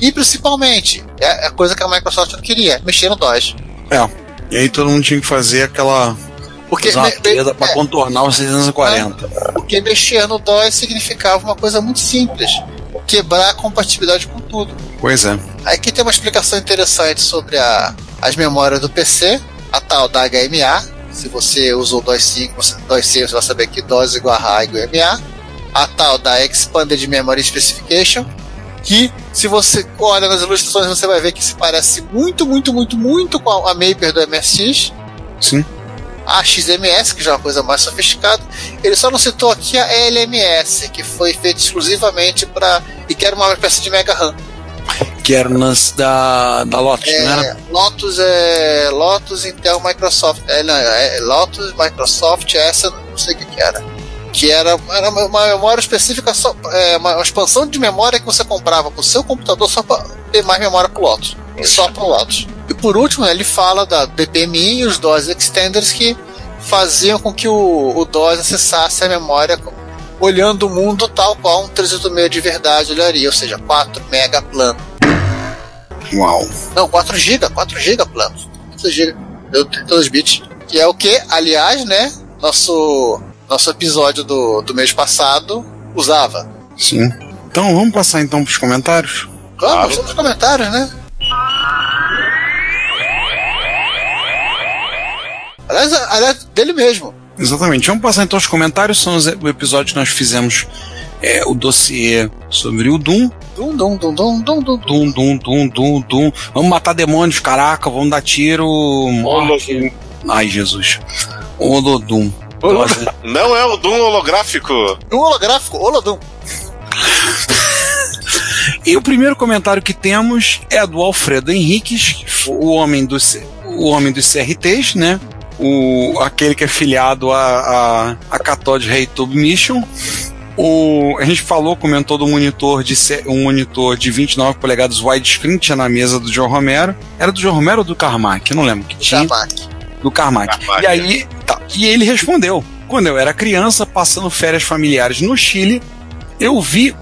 e principalmente, é a coisa que a Microsoft não queria, mexer no DOS. É. E aí todo mundo tinha que fazer aquela Porque, usar uma pra é, contornar o 640. porque mexer no DOS significava uma coisa muito simples: quebrar a compatibilidade com tudo. Pois é. Aqui tem uma explicação interessante sobre a- as memórias do PC, a tal da HMA. Se você usou DOS 5, você, DOS 6, você vai saber que DOS igual a RA igual a HMA. A tal da Expanded Memory Specification, que se você olha nas ilustrações você vai ver que se parece muito, muito, muito, muito com a, a Maper do MSX. Sim. A XMS, que já é uma coisa mais sofisticada. Ele só não citou aqui a LMS, que foi feita exclusivamente para. e que era uma espécie de Mega RAM. Que era nas da, da Lotus, É, era? Lotus é. Lotus, Intel, Microsoft. É, não, é Lotus, Microsoft, essa não sei o que, que era. Que era, era uma memória específica, só, é, uma, expansão de memória que você comprava pro seu computador só para ter mais memória pro Lotus. E só pro Lotus. E por último, ele fala da DPMI e os DOS Extenders que faziam com que o, o DOS acessasse a memória olhando o mundo tal qual um 386 de verdade olharia, ou seja, 4 mega plano. Uau. Não, 4 GB, 4 GB plano. 4 GB, deu 32 bits. Que é o que, aliás, né? Nosso, nosso episódio do, do mês passado usava. Sim. Então vamos passar então pros comentários? Vamos, vamos nos comentários, né? Aliás, aliás, dele mesmo. Exatamente. Vamos passar então os comentários. São os, o episódio que nós fizemos é, o dossiê sobre o Doom. Dum, dum, dum, dum, dum, dum. Dum, dum, dum, dum, dum. Vamos matar demônios, caraca, vamos dar tiro. Morte. Ai, Jesus. Olodum. Não é o Doom holográfico. Um holográfico, Olodum. E o primeiro comentário que temos é do Alfredo Henriques, o homem dos, o homem dos CRTs, né? O, aquele que é filiado a, a, a Cathode Ray Tube Mission. O, a gente falou, comentou do monitor de um monitor de 29 polegadas widescreen que tinha na mesa do João Romero. Era do João Romero ou do Carmack? Eu não lembro que tinha. Carmack. do Carmack. Carmack, E aí, tá. E ele respondeu: quando eu era criança, passando férias familiares no Chile, eu vi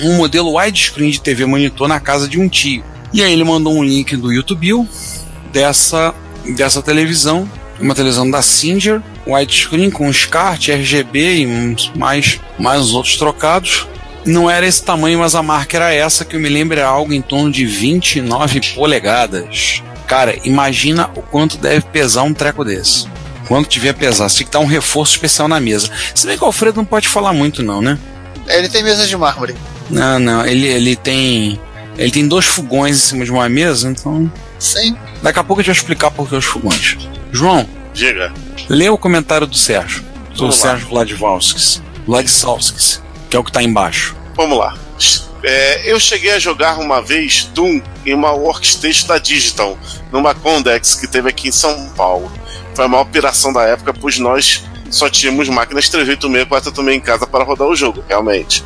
um modelo widescreen de TV monitor na casa de um tio. E aí ele mandou um link do YouTube dessa, dessa televisão, uma televisão da Singer, widescreen com SCART, RGB e uns mais, mais uns outros trocados. Não era esse tamanho, mas a marca era essa, que eu me lembro era algo em torno de 29 polegadas. Cara, imagina o quanto deve pesar um treco desse. Quanto tiver pesar, tem que dar um reforço especial na mesa. Se bem que o Alfredo não pode falar muito, não, né? Ele tem mesa de mármore. Não, não, ele, ele tem. Ele tem dois fogões em cima de uma mesa, então. Sim. Daqui a pouco a gente vai explicar por que os fogões. João, Diga. lê o comentário do Sérgio. Do Vamos lá. Sérgio Vladivosskis. Vladislavskis, que é o que tá embaixo. Vamos lá. É, eu cheguei a jogar uma vez Doom em uma workstation da Digital, numa Condex que teve aqui em São Paulo. Foi a maior operação da época, pois nós só tínhamos máquinas 386 e 486 em casa para rodar o jogo, realmente.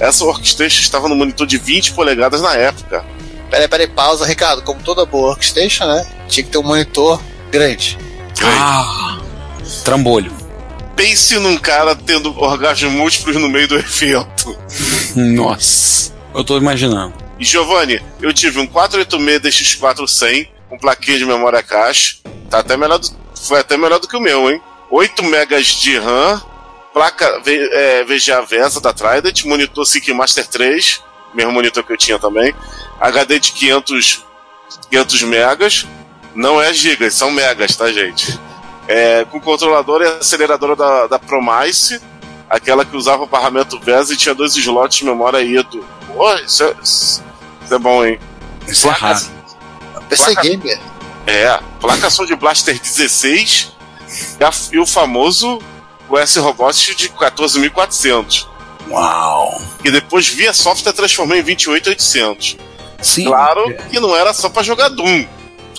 Essa workstation estava no monitor de 20 polegadas na época. Peraí, peraí, pausa, Ricardo. Como toda boa workstation, né? Tinha que ter um monitor grande. Ah! Trambolho. Pense num cara tendo orgasmos múltiplos no meio do evento. Nossa. Eu tô imaginando. E Giovanni, eu tive um 486 DX4 100 com plaquinha de memória cache. Tá até melhor do, foi até melhor do que o meu, hein? 8 megas de RAM, placa é, VGA Versa da Trident, monitor Sync Master 3, mesmo monitor que eu tinha também, HD de 500, 500 megas, não é gigas, são megas, tá gente? É, com controlador e aceleradora da, da Promise, aquela que usava o barramento VESA e tinha dois slots de memória IDO. Pô, isso é, isso é bom, hein? Isso é raro. PC Placa- Gamer. É, placa som de Blaster 16 e, a- e o famoso US Robot de 14.400. Uau. E depois via software transformou em 28.800. Sim. Claro que não era só pra jogar Doom.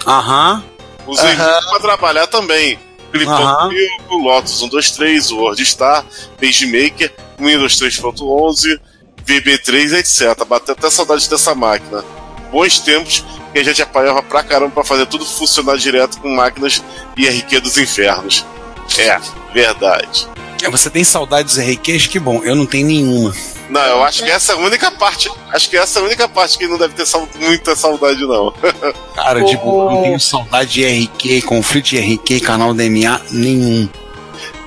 Aham. Usei Aham. pra trabalhar também. Clipão Aham. o Lotus 123, o WordStar, PageMaker, Windows 3.11, VB3, etc. Bateu até saudade dessa máquina. Bons tempos que a gente apanhava pra caramba pra fazer tudo funcionar direto com máquinas IRQ dos infernos. É, verdade. É, Você tem saudades RQs? Que bom, eu não tenho nenhuma. Não, eu acho que essa é a única parte. Acho que essa é a única parte que não deve ter sau- muita saudade, não. Cara, Ô, tipo, eu não tenho saudade de RQ, conflito de RQ, canal DMA, nenhum.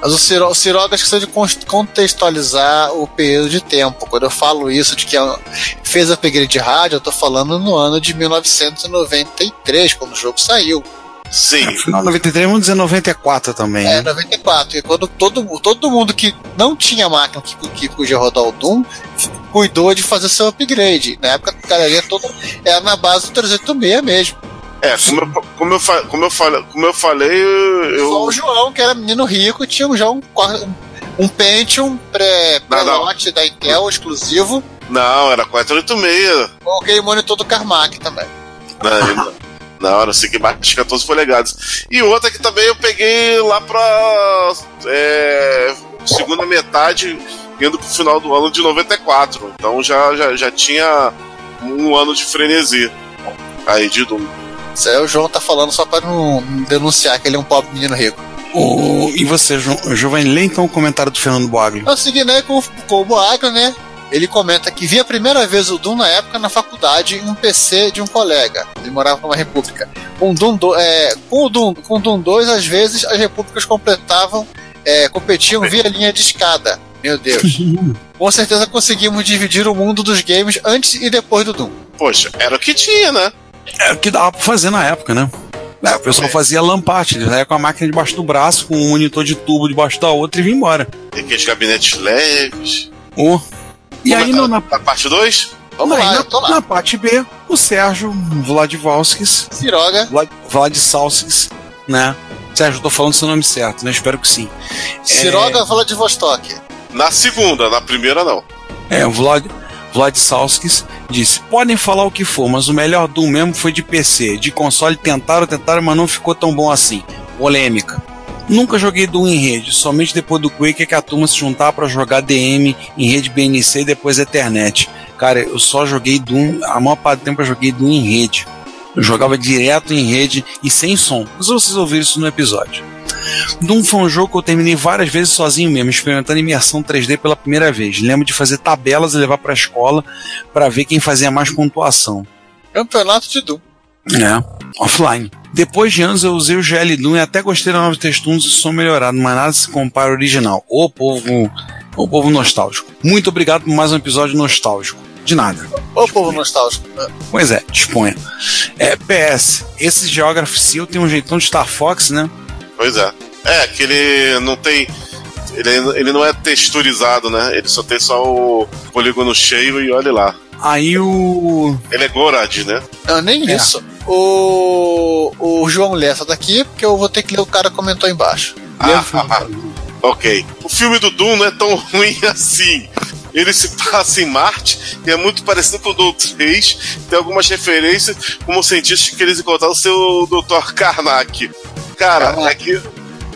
Mas o Ciro, o Ciroga esqueceu de con- contextualizar o período de tempo. Quando eu falo isso de que a- fez upgrade de rádio, eu tô falando no ano de 1993, quando o jogo saiu. Sim. Final 93, vamos dizer 94 também. É, né? 94. E quando todo, todo mundo que não tinha máquina que, que podia rodar o Doom cuidou de fazer seu upgrade. Na época, a galerinha toda era na base do 386 mesmo. É, como eu, como eu, fa- como eu, falei, como eu falei, eu. Só o João, que era menino rico, tinha já um, um, um Pentium pré-lote da Intel exclusivo, Não, era 486. com aquele monitor do Carmack também. Não, não, era assim que mais 14 polegadas. E outra que também eu peguei lá pra é, segunda metade, indo pro final do ano de 94. Então já, já, já tinha um ano de frenesi. Aí de Doom. Isso aí o João tá falando só pra não denunciar que ele é um pobre menino rico. O- e você, Jo- Giovanni, lê então o comentário do Fernando Boaglio. Eu segui né, com, com o Boagra, né? Ele comenta que via a primeira vez o Doom na época na faculdade em um PC de um colega. Ele morava numa república. Com o Doom, do- é, com o Doom, com o Doom 2, às vezes as repúblicas completavam, é, competiam via linha de escada. Meu Deus. Com certeza conseguimos dividir o mundo dos games antes e depois do Doom. Poxa, era o que tinha, né? É o que dava pra fazer na época, né? É, o pessoal fazia lamparte, ele saía com a máquina debaixo do braço, com um monitor de tubo debaixo da outra e vinha embora. Tem aqueles gabinetes leves. Oh. E aí é no, na? Na parte 2? Vamos lá, aí eu tô na, lá. na parte B, o Sérgio Vladivostkis, Ciroga. Vlad, Vladislavskis, né? Sérgio, eu tô falando seu nome certo, né? Espero que sim. Ciroga Vladivostok. Na segunda, na primeira não. É, o Vlad, Vladislavskis disse: podem falar o que for, mas o melhor Doom mesmo foi de PC. De console tentaram, tentaram, mas não ficou tão bom assim. Polêmica. Nunca joguei Doom em rede, somente depois do Quake é que a turma se juntava pra jogar DM em rede BNC e depois Ethernet. Cara, eu só joguei Doom, a maior parte do tempo eu joguei Doom em rede. Eu jogava direto em rede e sem som. Mas vocês ouviram isso no episódio. Doom foi um jogo que eu terminei várias vezes sozinho mesmo, experimentando imersão 3D pela primeira vez. Lembro de fazer tabelas e levar pra escola para ver quem fazia mais pontuação. Campeonato de Doom. É, offline. Depois de anos eu usei o GL Doom e até gostei da nova texturas e som melhorado, mas nada se compara ao original. Ô povo, ô povo nostálgico. Muito obrigado por mais um episódio nostálgico. De nada. Ô povo nostálgico. Pois é, disponha. É, PS, esse Geography Seal tem um jeitão de Star Fox, né? Pois é. É, que ele não tem. Ele, ele não é texturizado, né? Ele só tem só o polígono cheio e olha lá. Aí o. Ele é Gorad, né? Não, nem É. isso. O, o João lê essa daqui, porque eu vou ter que ler o cara que comentou embaixo. Ah, ok. O filme do Doom não é tão ruim assim. Ele se passa em Marte e é muito parecido com o Doom 3. Tem algumas referências, como cientistas que eles encontraram o seu Dr. Karnak. Cara, Carmack. é que.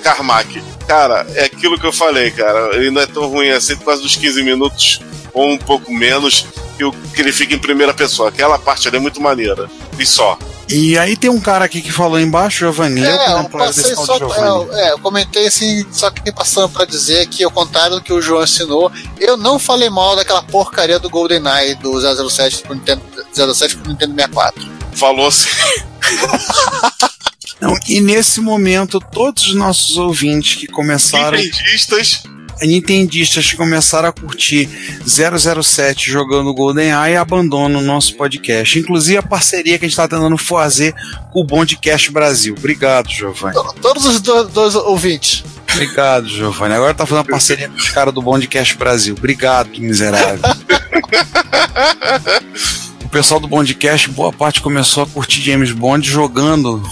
Carmack. Cara, é aquilo que eu falei, cara. Ele não é tão ruim assim por causa dos 15 minutos, ou um pouco menos, que, o- que ele fica em primeira pessoa. Aquela parte ali é muito maneira. E só. E aí tem um cara aqui que falou embaixo, Giovanni. É, eu passei só. de Giovanni. É, é, eu comentei assim, só que passando pra dizer que, ao contrário do que o João ensinou, eu não falei mal daquela porcaria do GoldenEye do 007 pro Nintendo, 07 pro Nintendo 64. Falou assim. Não, e nesse momento, todos os nossos ouvintes que começaram. Nintendistas. Nintendistas que começaram a curtir 007 jogando GoldenEye abandonam o nosso podcast. Inclusive a parceria que a gente está tentando fazer com o Bondcast Brasil. Obrigado, Giovanni. To- Todos os do- dois ouvintes. Obrigado, Giovanni. Agora tá fazendo parceria com os caras do Bondcast Brasil. Obrigado, miserável. o pessoal do Bondcast, boa parte começou a curtir James Bond jogando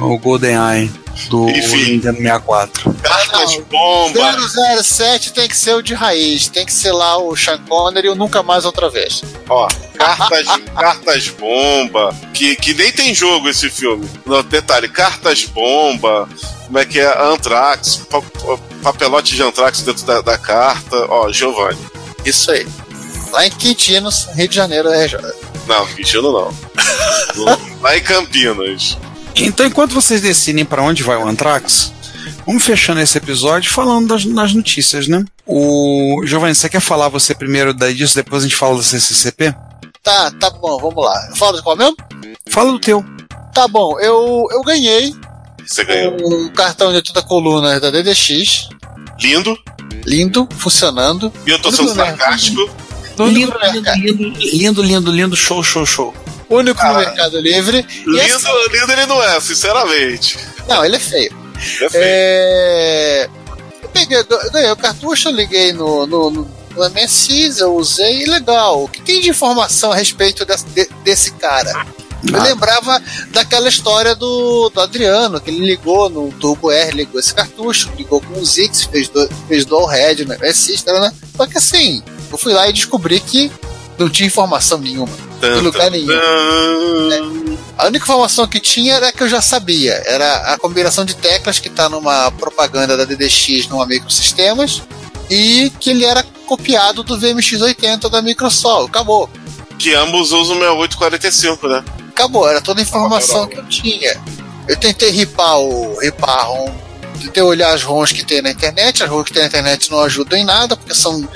o GoldenEye do Enfim. Nintendo 64. Cartas Não, bomba. 007 tem que ser o de raiz, tem que ser lá o Sean Connery e o Nunca Mais Outra Vez. Ó, cartas, cartas bomba, que, que nem tem jogo esse filme. No detalhe, cartas bomba, como é que é? Antrax, pa- pa- papelote de Antrax dentro da, da carta. Ó, Giovanni. Isso aí. Lá em Quintinos, Rio de Janeiro, RJ. Não, Quintino não. Lá em Campinas. Então, enquanto vocês decidem para onde vai o Anthrax, vamos fechando esse episódio falando das, das notícias, né? O Giovanni, você quer falar você primeiro daí disso, depois a gente fala do CCCP? Tá, tá bom, vamos lá. Eu falo de qual mesmo? Fala do teu. Tá bom, eu, eu ganhei Você ganhou. o cartão de 80 colunas da DDX. Lindo. Lindo, funcionando. E eu tô sendo sarcástico. Lindo, no mercado. lindo, lindo, lindo, lindo, show, show, show. Único no Mercado Livre. Lindo, assim- lindo ele não é, sinceramente. não, ele é feio. É feio. É... Eu peguei, ganhei o cartucho, eu liguei no, no, no, no MSX, eu usei, e legal. O que tem de informação a respeito desse, de- desse cara? Eu Ah. lembrava daquela história do, do Adriano, que ele ligou no Turbo R, ligou esse cartucho, ligou com o Zix, fez, do, fez dual head no MSX, tá, né? Só que assim, eu fui lá e descobri que não tinha informação nenhuma. Tan, lugar tan, nenhum. A única informação que tinha era que eu já sabia. Era a combinação de teclas que está numa propaganda da DDX numa Microsistemas e que ele era copiado do VMX80 da Microsoft. Acabou. Que ambos usam 6845, né? Acabou. Era toda a informação que eu tinha. Eu tentei ripar o ripar a ROM. Tentei olhar as ROMs que tem na internet. As ROMs que tem na internet não ajudam em nada, porque são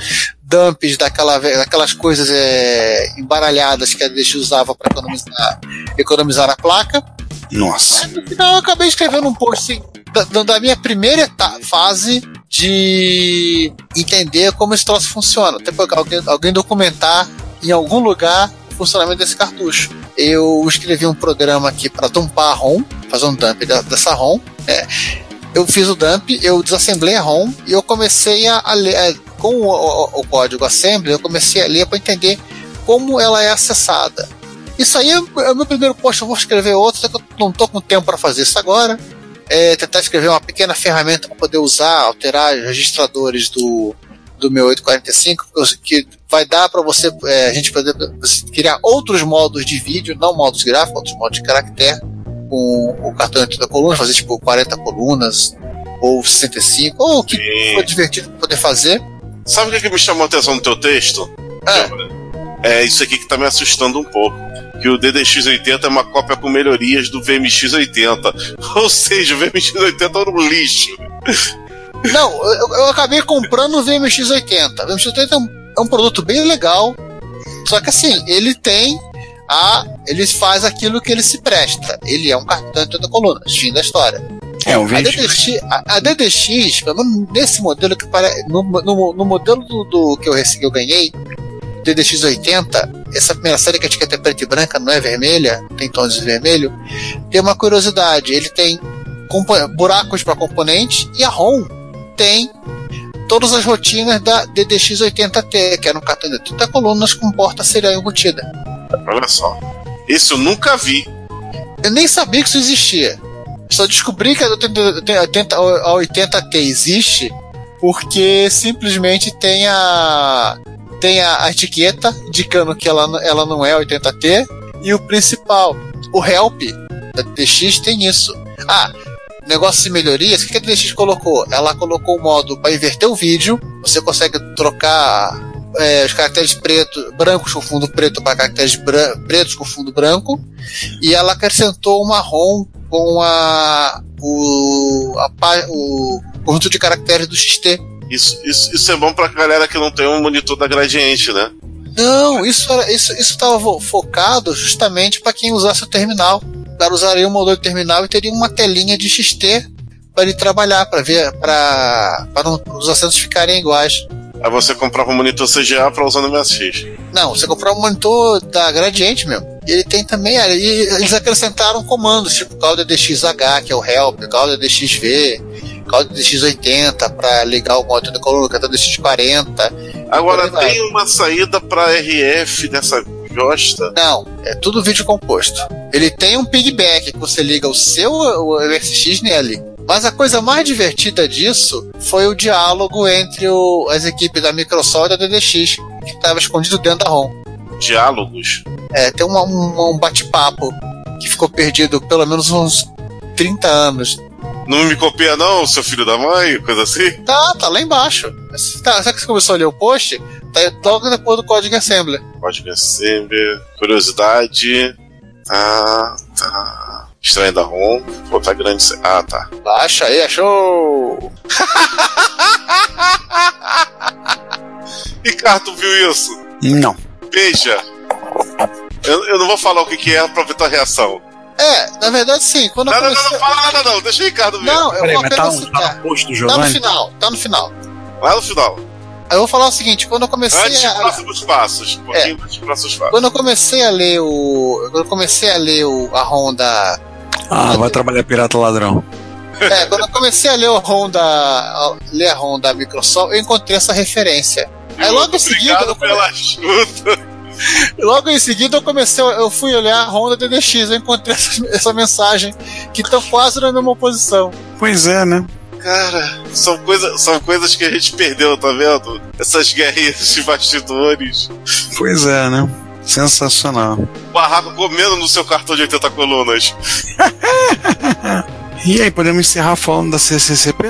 dumps daquela, daquelas coisas é, embaralhadas que a DDX usava para economizar, economizar na placa. Nossa. No final, eu acabei escrevendo um post assim, da, da- minha primeira eta- fase de entender como esse troço funciona. Até alguém, alguém documentar em algum lugar funcionamento desse cartucho. Eu escrevi um programa aqui para dumpar a ROM, fazer um dump dessa ROM. É, eu fiz o dump, eu desassemblei a ROM e eu comecei a, a ler, é, com o, o- o código assembly, eu comecei a ler para entender como ela é acessada. Isso aí é, é o meu primeiro post, eu vou escrever outro, só que eu não estou com tempo para fazer isso agora. É, tentar escrever uma pequena ferramenta para poder usar, alterar os registradores do, do meu 845, que vai dar para você, é, a gente poder criar outros modos de vídeo, não modos gráficos, outros modos de caractere, com o cartão de 30 colunas, fazer tipo 40 colunas, ou 65, ou o que for divertido poder fazer. Sabe o que, que me chamou a atenção no teu texto? É isso aqui que tá me assustando um pouco. Que o DDX80 é uma cópia com melhorias do VMX80. Ou seja, o VMX80 era um lixo. Não, eu, eu acabei comprando o VMX80. O VMX80 é um, é um produto bem legal, só que assim, ele tem a. Ele faz aquilo que ele se presta. Ele é um cartão de 30 colunas, fim da história. É, o A. DDX, a, a DDX, pelo menos nesse modelo que parece. No, no, no modelo do, do que eu, rece- que eu ganhei, DDX 80, essa primeira série que a etiqueta é preta e branca, não é vermelha, tem tons de vermelho, tem uma curiosidade: ele tem buracos para componentes e a ROM tem todas as rotinas da DDX 80T, que era um cartão de 30 colunas com porta serial embutida. Olha só. Isso eu nunca vi. Eu nem sabia que isso existia. Só descobri que a 80, 80 a 80T existe porque simplesmente tem a tem a, etiqueta indicando que ela, ela não é 80T e o principal, o help da DX tem isso. Ah, negócio de melhorias, o que a DX colocou? Ela colocou o modo para inverter o vídeo, você consegue trocar é, os caracteres preto, brancos com fundo preto para caracteres pretos com fundo branco e ela acrescentou uma ROM com a o, a o conjunto de caracteres do XT. Isso, isso, isso é bom pra galera que não tem um monitor da Gradiente, né? Não, isso era, isso estava focado justamente para quem usasse o terminal. O cara usaria o modelo de terminal e teria uma telinha de XT para ele trabalhar, para ver, para os assentos ficarem iguais. Aí você comprava um monitor CGA pra usar no MSX. Não, você comprar um monitor da Gradiente mesmo. Ele tem também, e eles acrescentaram comandos, tipo Cauda DXH, que é o help, Cauda DXV, Cauda DX80 para ligar o modo de coluna, Cauda DX40. Agora tem uma saída pra RF nessa josta. Não, é tudo vídeo composto. Ele tem um pigback que você liga o seu o MSX nele. Mas a coisa mais divertida disso foi o diálogo entre o- as equipes da Microsoft e da DDX, que estava escondido dentro da ROM. Diálogos. É, tem uma- um, um bate-papo que ficou perdido pelo menos uns 30 anos. Não me copia não, seu filho da mãe, coisa assim. Tá, tá lá embaixo. Tá, sabe que você começou a ler o post? Tá logo depois do código assembly. Código assembly, curiosidade. Tá, tá. Estranho da ROM. Pô, tá grande. Ah, tá. Baixa aí, achou! Ricardo, tu viu isso? Não. Veja. Eu, eu não vou falar o que, que é pra ver tua reação. É, na verdade sim, quando eu Não, não, não, comecei... não fala nada não, deixa o Ricardo ver. Não, eu Peraí, vou tá, apenas um, tá no post do Tá no final, tá no final. Lá no final. Aí eu vou falar o seguinte, quando eu comecei Antes a... próximos passos. Um dos próximos passos. Quando eu comecei a ler o... Quando eu comecei a ler o, a ROM da... Ah, vai trabalhar pirata ladrão. É, quando eu comecei a ler o ROM da... a ler a ROM da Microsoft, eu encontrei essa referência. Aí logo em seguida... Eu pela ajuda. Logo em seguida eu comecei, eu fui olhar a Honda DDX, eu encontrei essa, essa mensagem que estão quase na mesma posição. Pois é, né? Cara, são, coisa, são coisas que a gente perdeu, tá vendo? Essas guerrinhas de bastidores. Pois é, né? Sensacional. O barraco comendo no seu cartão de 80 colunas. E aí, podemos encerrar falando da CCCP?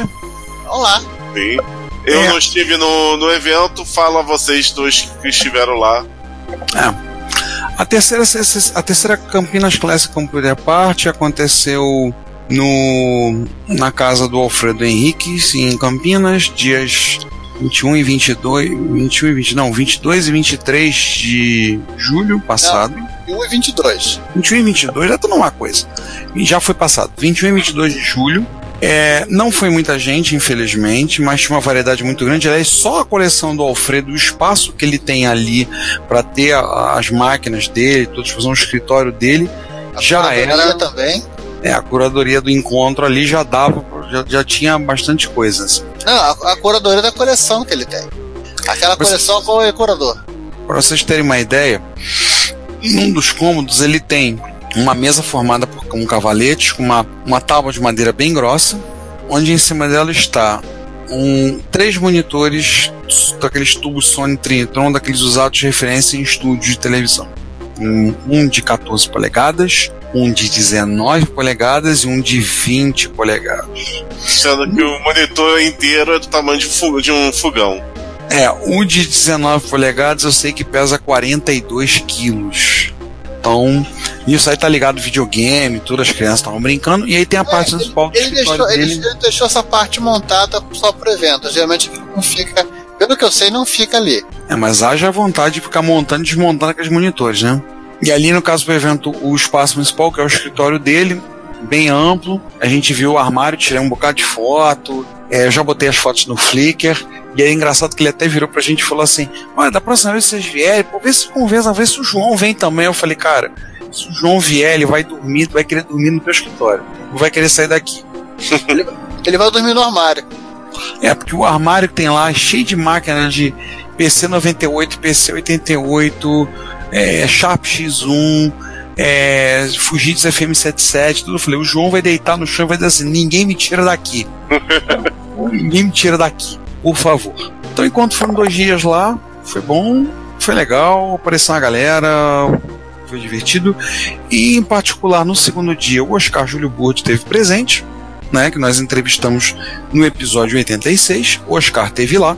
Vamos lá. Sim. Eu É. não estive no, no evento, falo a vocês dois que estiveram lá. A terceira, a terceira Campinas Classic Computer Party aconteceu no, na casa do Alfredo Henriques, em Campinas, dias 21 e 22, 21 e 20, não, 22 e 23 de julho passado. 1 e 22. 21 e 22 já tá numa coisa. E já foi passado. 21 e 22 de julho. É, não foi muita gente, infelizmente, mas tinha uma variedade muito grande. Aliás, só a coleção do Alfredo, o espaço que ele tem ali para ter a, as máquinas dele, todos fazer um escritório dele, A já era. também. É, a curadoria do encontro ali já dava, já, já tinha bastante coisas. Não, a, a curadoria da coleção que ele tem. Aquela Mas- coleção com o curador. Para vocês terem uma ideia, num dos cômodos ele tem uma mesa formada por um cavalete com uma, uma tábua de madeira bem grossa, onde em cima dela está um, três monitores daqueles tubos Sony Trinitron, daqueles usados de referência em estúdio de televisão. Um, um de 14 polegadas, um de 19 polegadas e um de 20 polegadas. Sendo que o monitor inteiro é do tamanho de, de um fogão. É, o de 19 polegadas eu sei que pesa 42 quilos. Então, isso aí tá ligado videogame, todas as crianças estavam brincando, e aí tem a parte principal do Ele deixou, ele, dele. ele deixou essa parte montada só pro evento. Geralmente não fica. Pelo que eu sei, não fica ali. É, mas haja vontade de ficar montando e desmontando aqueles monitores, né? E ali, no caso do evento, o espaço principal, que é o escritório dele, bem amplo. A gente viu o armário, tirei um bocado de foto. é, eu já botei as fotos no Flickr. E é engraçado que ele até virou pra gente e falou assim: Olha, da próxima vez que vocês vierem, pô, vê se conversa, vê se o João vem também. Eu falei, cara, se o João vier, ele vai dormir, vai querer dormir no teu escritório. Não vai querer sair daqui. Ele vai dormir no armário. É, porque o armário que tem lá é cheio de máquinas de PC98, PC88, é, Sharp X1, é, Fujitsu FM77, tudo. Eu falei, o João vai deitar no chão e vai dizer assim: ninguém me tira daqui. ninguém me tira daqui, por favor. Então, enquanto foram dois dias lá, foi bom, foi legal, apareceu uma galera, foi divertido. E, em particular, no segundo dia, o Oscar Júlio Burdi esteve presente, né, que nós entrevistamos no episódio 86. O Oscar teve lá,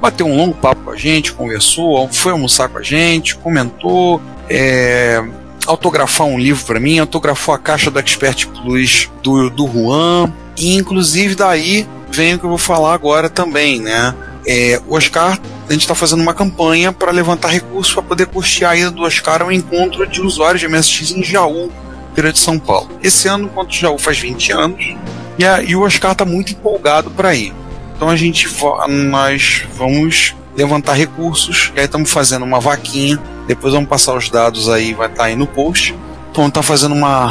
bateu um longo papo com a gente, conversou, foi almoçar com a gente, comentou, é, autografar um livro para mim, autografou a caixa do Expert Plus do, do Juan, e inclusive daí vem o que eu vou falar agora também, né? É, o Oscar, a gente está fazendo uma campanha para levantar recursos para poder custear a ida do Oscar ao encontro de usuários de MSX em Jaú, Feira de São Paulo. Esse ano, enquanto Jaú faz 20 anos, e, a, e o Oscar está muito empolgado para ir. Então a gente nós vamos levantar recursos, e aí estamos fazendo uma vaquinha, depois vamos passar os dados aí, vai estar aí no post. Então tá fazendo uma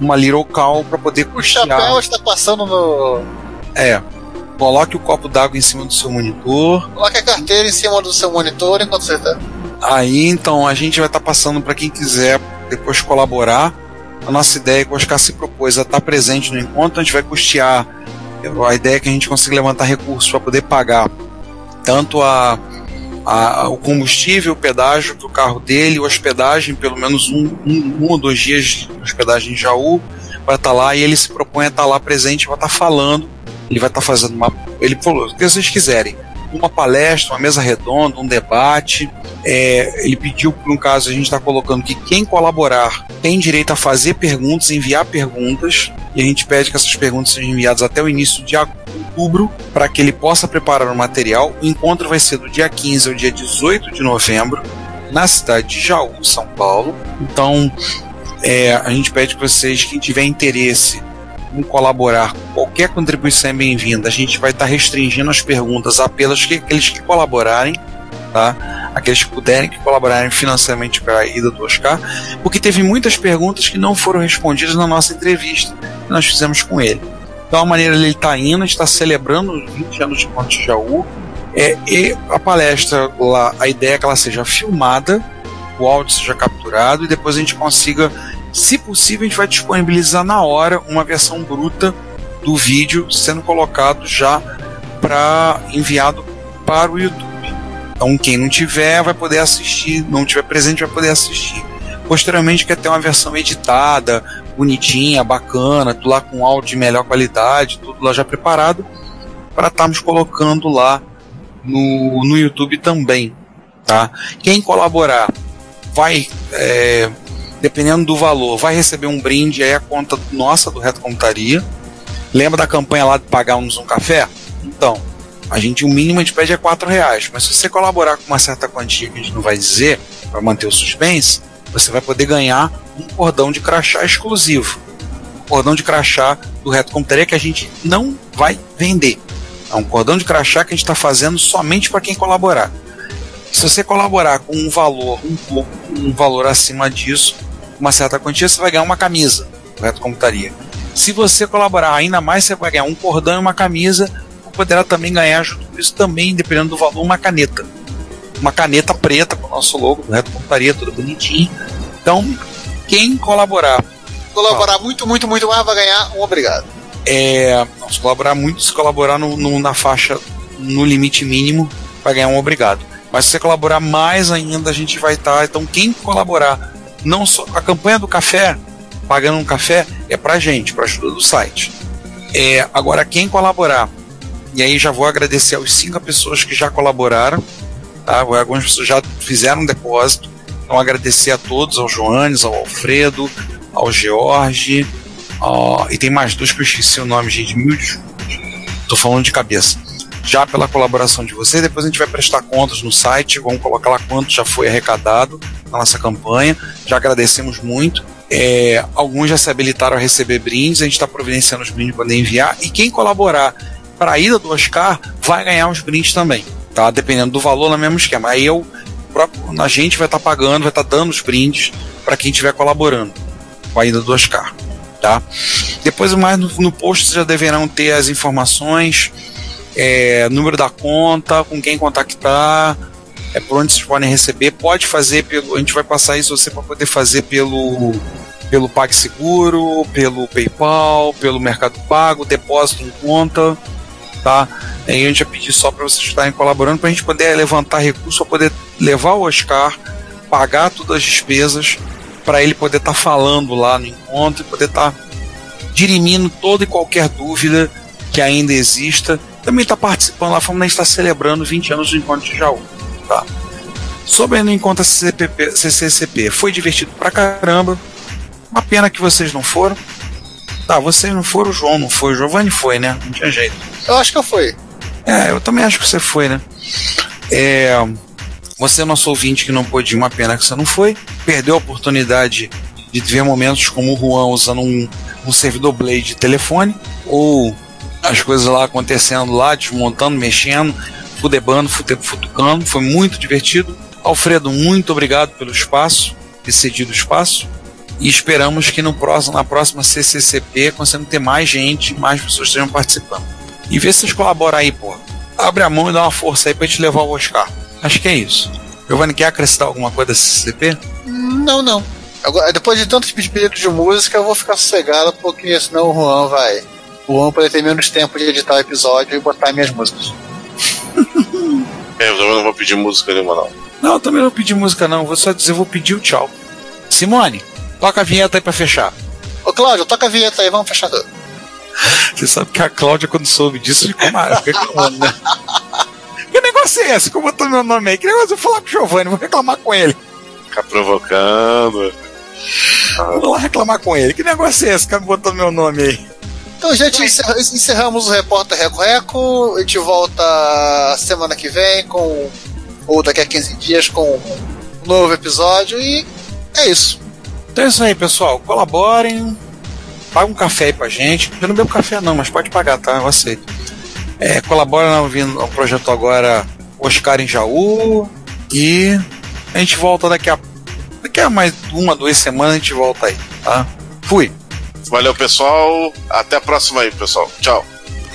uma little call para poder O custear. chapéu está passando no. É. Coloque o copo d'água em cima do seu monitor. Coloque a carteira em cima do seu monitor enquanto você tá. Aí então a gente vai estar passando para quem quiser depois colaborar. A nossa ideia é que o Oscar se propôs a estar presente no encontro, a gente vai custear. A ideia é que a gente consiga levantar recursos para poder pagar tanto a, a- o combustível, o pedágio do carro dele, hospedagem, pelo menos um, um, um ou dois dias de hospedagem em Jaú, vai estar lá e ele se propõe a estar lá presente, vai estar falando, ele vai estar fazendo uma. Ele falou, o que vocês quiserem. Uma palestra, uma mesa redonda, um debate. É, ele pediu, um caso, a gente está colocando que quem colaborar tem direito a fazer perguntas, enviar perguntas, e a gente pede que essas perguntas sejam enviadas até o início de outubro, para que ele possa preparar o material. O encontro vai ser do dia 15 ao dia 18 de novembro, na cidade de Jaú, São Paulo. Então, é, a gente pede que vocês, quem tiver interesse em colaborar, qualquer contribuição é bem-vinda. A gente vai estar restringindo as perguntas apenas que aqueles que colaborarem, tá? Aqueles que puderem que colaborarem financeiramente para a ida do Oscar, porque teve muitas perguntas que não foram respondidas na nossa entrevista que nós fizemos com ele. Então, a maneira ele está indo, está celebrando os 20 anos de Ponte de Jaú. É, e a palestra lá, a ideia é que ela seja filmada, o áudio seja capturado e depois a gente consiga, se possível, a gente vai disponibilizar na hora uma versão bruta do vídeo sendo colocado já para enviado para o YouTube. Então quem não tiver vai poder assistir, não tiver presente vai poder assistir. Posteriormente quer ter uma versão editada, bonitinha, bacana, tudo lá com áudio de melhor qualidade, tudo lá já preparado para estarmos colocando lá no, no YouTube também, tá? Quem colaborar vai, é, dependendo do valor, vai receber um brinde aí a conta nossa do Reto Computaria. Lembra da campanha lá de pagarmos um café? Então, a gente o mínimo a gente pede é 4 reais, mas se você colaborar com uma certa quantia que a gente não vai dizer para manter o suspense, você vai poder ganhar um cordão de crachá exclusivo. cordão de crachá do Reto Computaria que a gente não vai vender. É um cordão de crachá que a gente está fazendo somente para quem colaborar. Se você colaborar com um valor um pouco, um valor acima disso, uma certa quantia, você vai ganhar uma camisa do Reto Computaria. Se você colaborar ainda mais, você vai ganhar um cordão e uma camisa. Ou poderá também ganhar, junto com isso, também, dependendo do valor, uma caneta. Uma caneta preta com o nosso logo do Reto Computaria, tudo bonitinho. Então, quem colaborar. Colaborar muito, muito, muito mais vai ganhar um obrigado. É, não, se colaborar muito, se colaborar no, no, na faixa, no limite mínimo, vai ganhar um obrigado. Mas se você colaborar mais ainda, a gente vai estar. Tá, então, quem colaborar, não só. A campanha do café, pagando um café, é pra gente, pra ajuda do site. É, agora, quem colaborar, e aí já vou agradecer aos cinco pessoas que já colaboraram, tá? Algumas pessoas já fizeram um depósito. Então, agradecer a todos, ao Joanes, ao Alfredo, ao George, ao... e tem mais dois que eu esqueci o nome, gente, mil Tô falando de cabeça já pela colaboração de vocês. Depois a gente vai prestar contas no site, vamos colocar lá quanto já foi arrecadado na nossa campanha. Já agradecemos muito. É, alguns já se habilitaram a receber brindes, a gente está providenciando os brindes para poder enviar. E quem colaborar para a ida do Oscar vai ganhar os brindes também, tá? Dependendo do valor, no mesmo esquema. Aí eu, próprio, a gente vai estar tá pagando, vai estar tá dando os brindes para quem estiver colaborando com a ida do Oscar, tá? Depois, mais no, no post, vocês já deverão ter as informações é, número da conta, com quem contactar, é por onde vocês podem receber. Pode fazer pelo. A gente vai passar isso você para poder fazer pelo pelo PagSeguro, pelo PayPal, pelo Mercado Pago, depósito em conta, tá? Aí a gente vai pedir só para vocês estarem colaborando para a gente poder levantar recursos para poder levar o Oscar, pagar todas as despesas, para ele poder estar tá falando lá no encontro e poder estar tá dirimindo toda e qualquer dúvida que ainda exista também está participando lá, que está celebrando 20 anos do Encontro de Jaú. Tá? Sobre o Encontro CCCP, CCCP, foi divertido pra caramba. Uma pena que vocês não foram. Tá, vocês não foram, o João não foi, o Giovanni foi, né? Não tinha jeito. Eu acho que eu fui. É, eu também acho que você foi, né? É, você é nosso ouvinte que não pôde ir, uma pena que você não foi. Perdeu a oportunidade de ver momentos como o Juan usando um, um servidor Blade de telefone, ou as coisas lá acontecendo lá, desmontando, mexendo, fudebando, futucando, foi muito divertido. Alfredo, muito obrigado pelo espaço, ter cedido espaço. E esperamos que no próximo, na próxima CCCP consigamos ter mais gente, mais pessoas estejam participando. E vê se vocês colaboram aí, pô. Abre a mão e dá uma força aí pra te levar o Oscar. Acho que é isso. Giovanni, quer acrescentar alguma coisa da CCCP? Não, não. Agora, depois de tantos pedidos de música, eu vou ficar sossegado, porque senão o Juan vai o Juan poder ter menos tempo de editar o episódio e botar minhas músicas. é, eu também não vou pedir música nenhuma, não. Não, eu também não vou pedir música, não. Vou só dizer, vou pedir o tchau. Simone, toca a vinheta aí pra fechar. Ô, Cláudio, toca a vinheta aí, vamos fechar tudo. Você sabe que a Cláudia, quando soube disso, ficou reclamando, né? Que negócio é esse? Como botou meu nome aí? Que negócio? Eu vou falar com o Giovanni, vou reclamar com ele. Ficar provocando. Vou lá reclamar com ele. Que negócio é esse que botou meu nome aí? Então, gente, encerramos o Repórter Reco Reco. A gente volta semana que vem com. Ou daqui a 15 dias com um novo episódio. E é isso. Então é isso aí, pessoal. Colaborem. Paga um café aí pra gente. Eu não bebo café, não, mas pode pagar, tá? Eu aceito. É, colabora no, projeto agora Oscar em Jaú. E a gente volta daqui a. Daqui a mais uma, duas semanas a gente volta aí, tá? Fui! Valeu, pessoal. Até a próxima aí, pessoal. Tchau.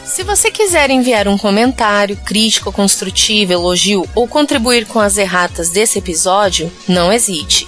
Se você quiser enviar um comentário, crítica construtiva, elogio ou contribuir com as erratas desse episódio, não hesite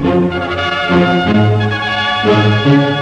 Thank you.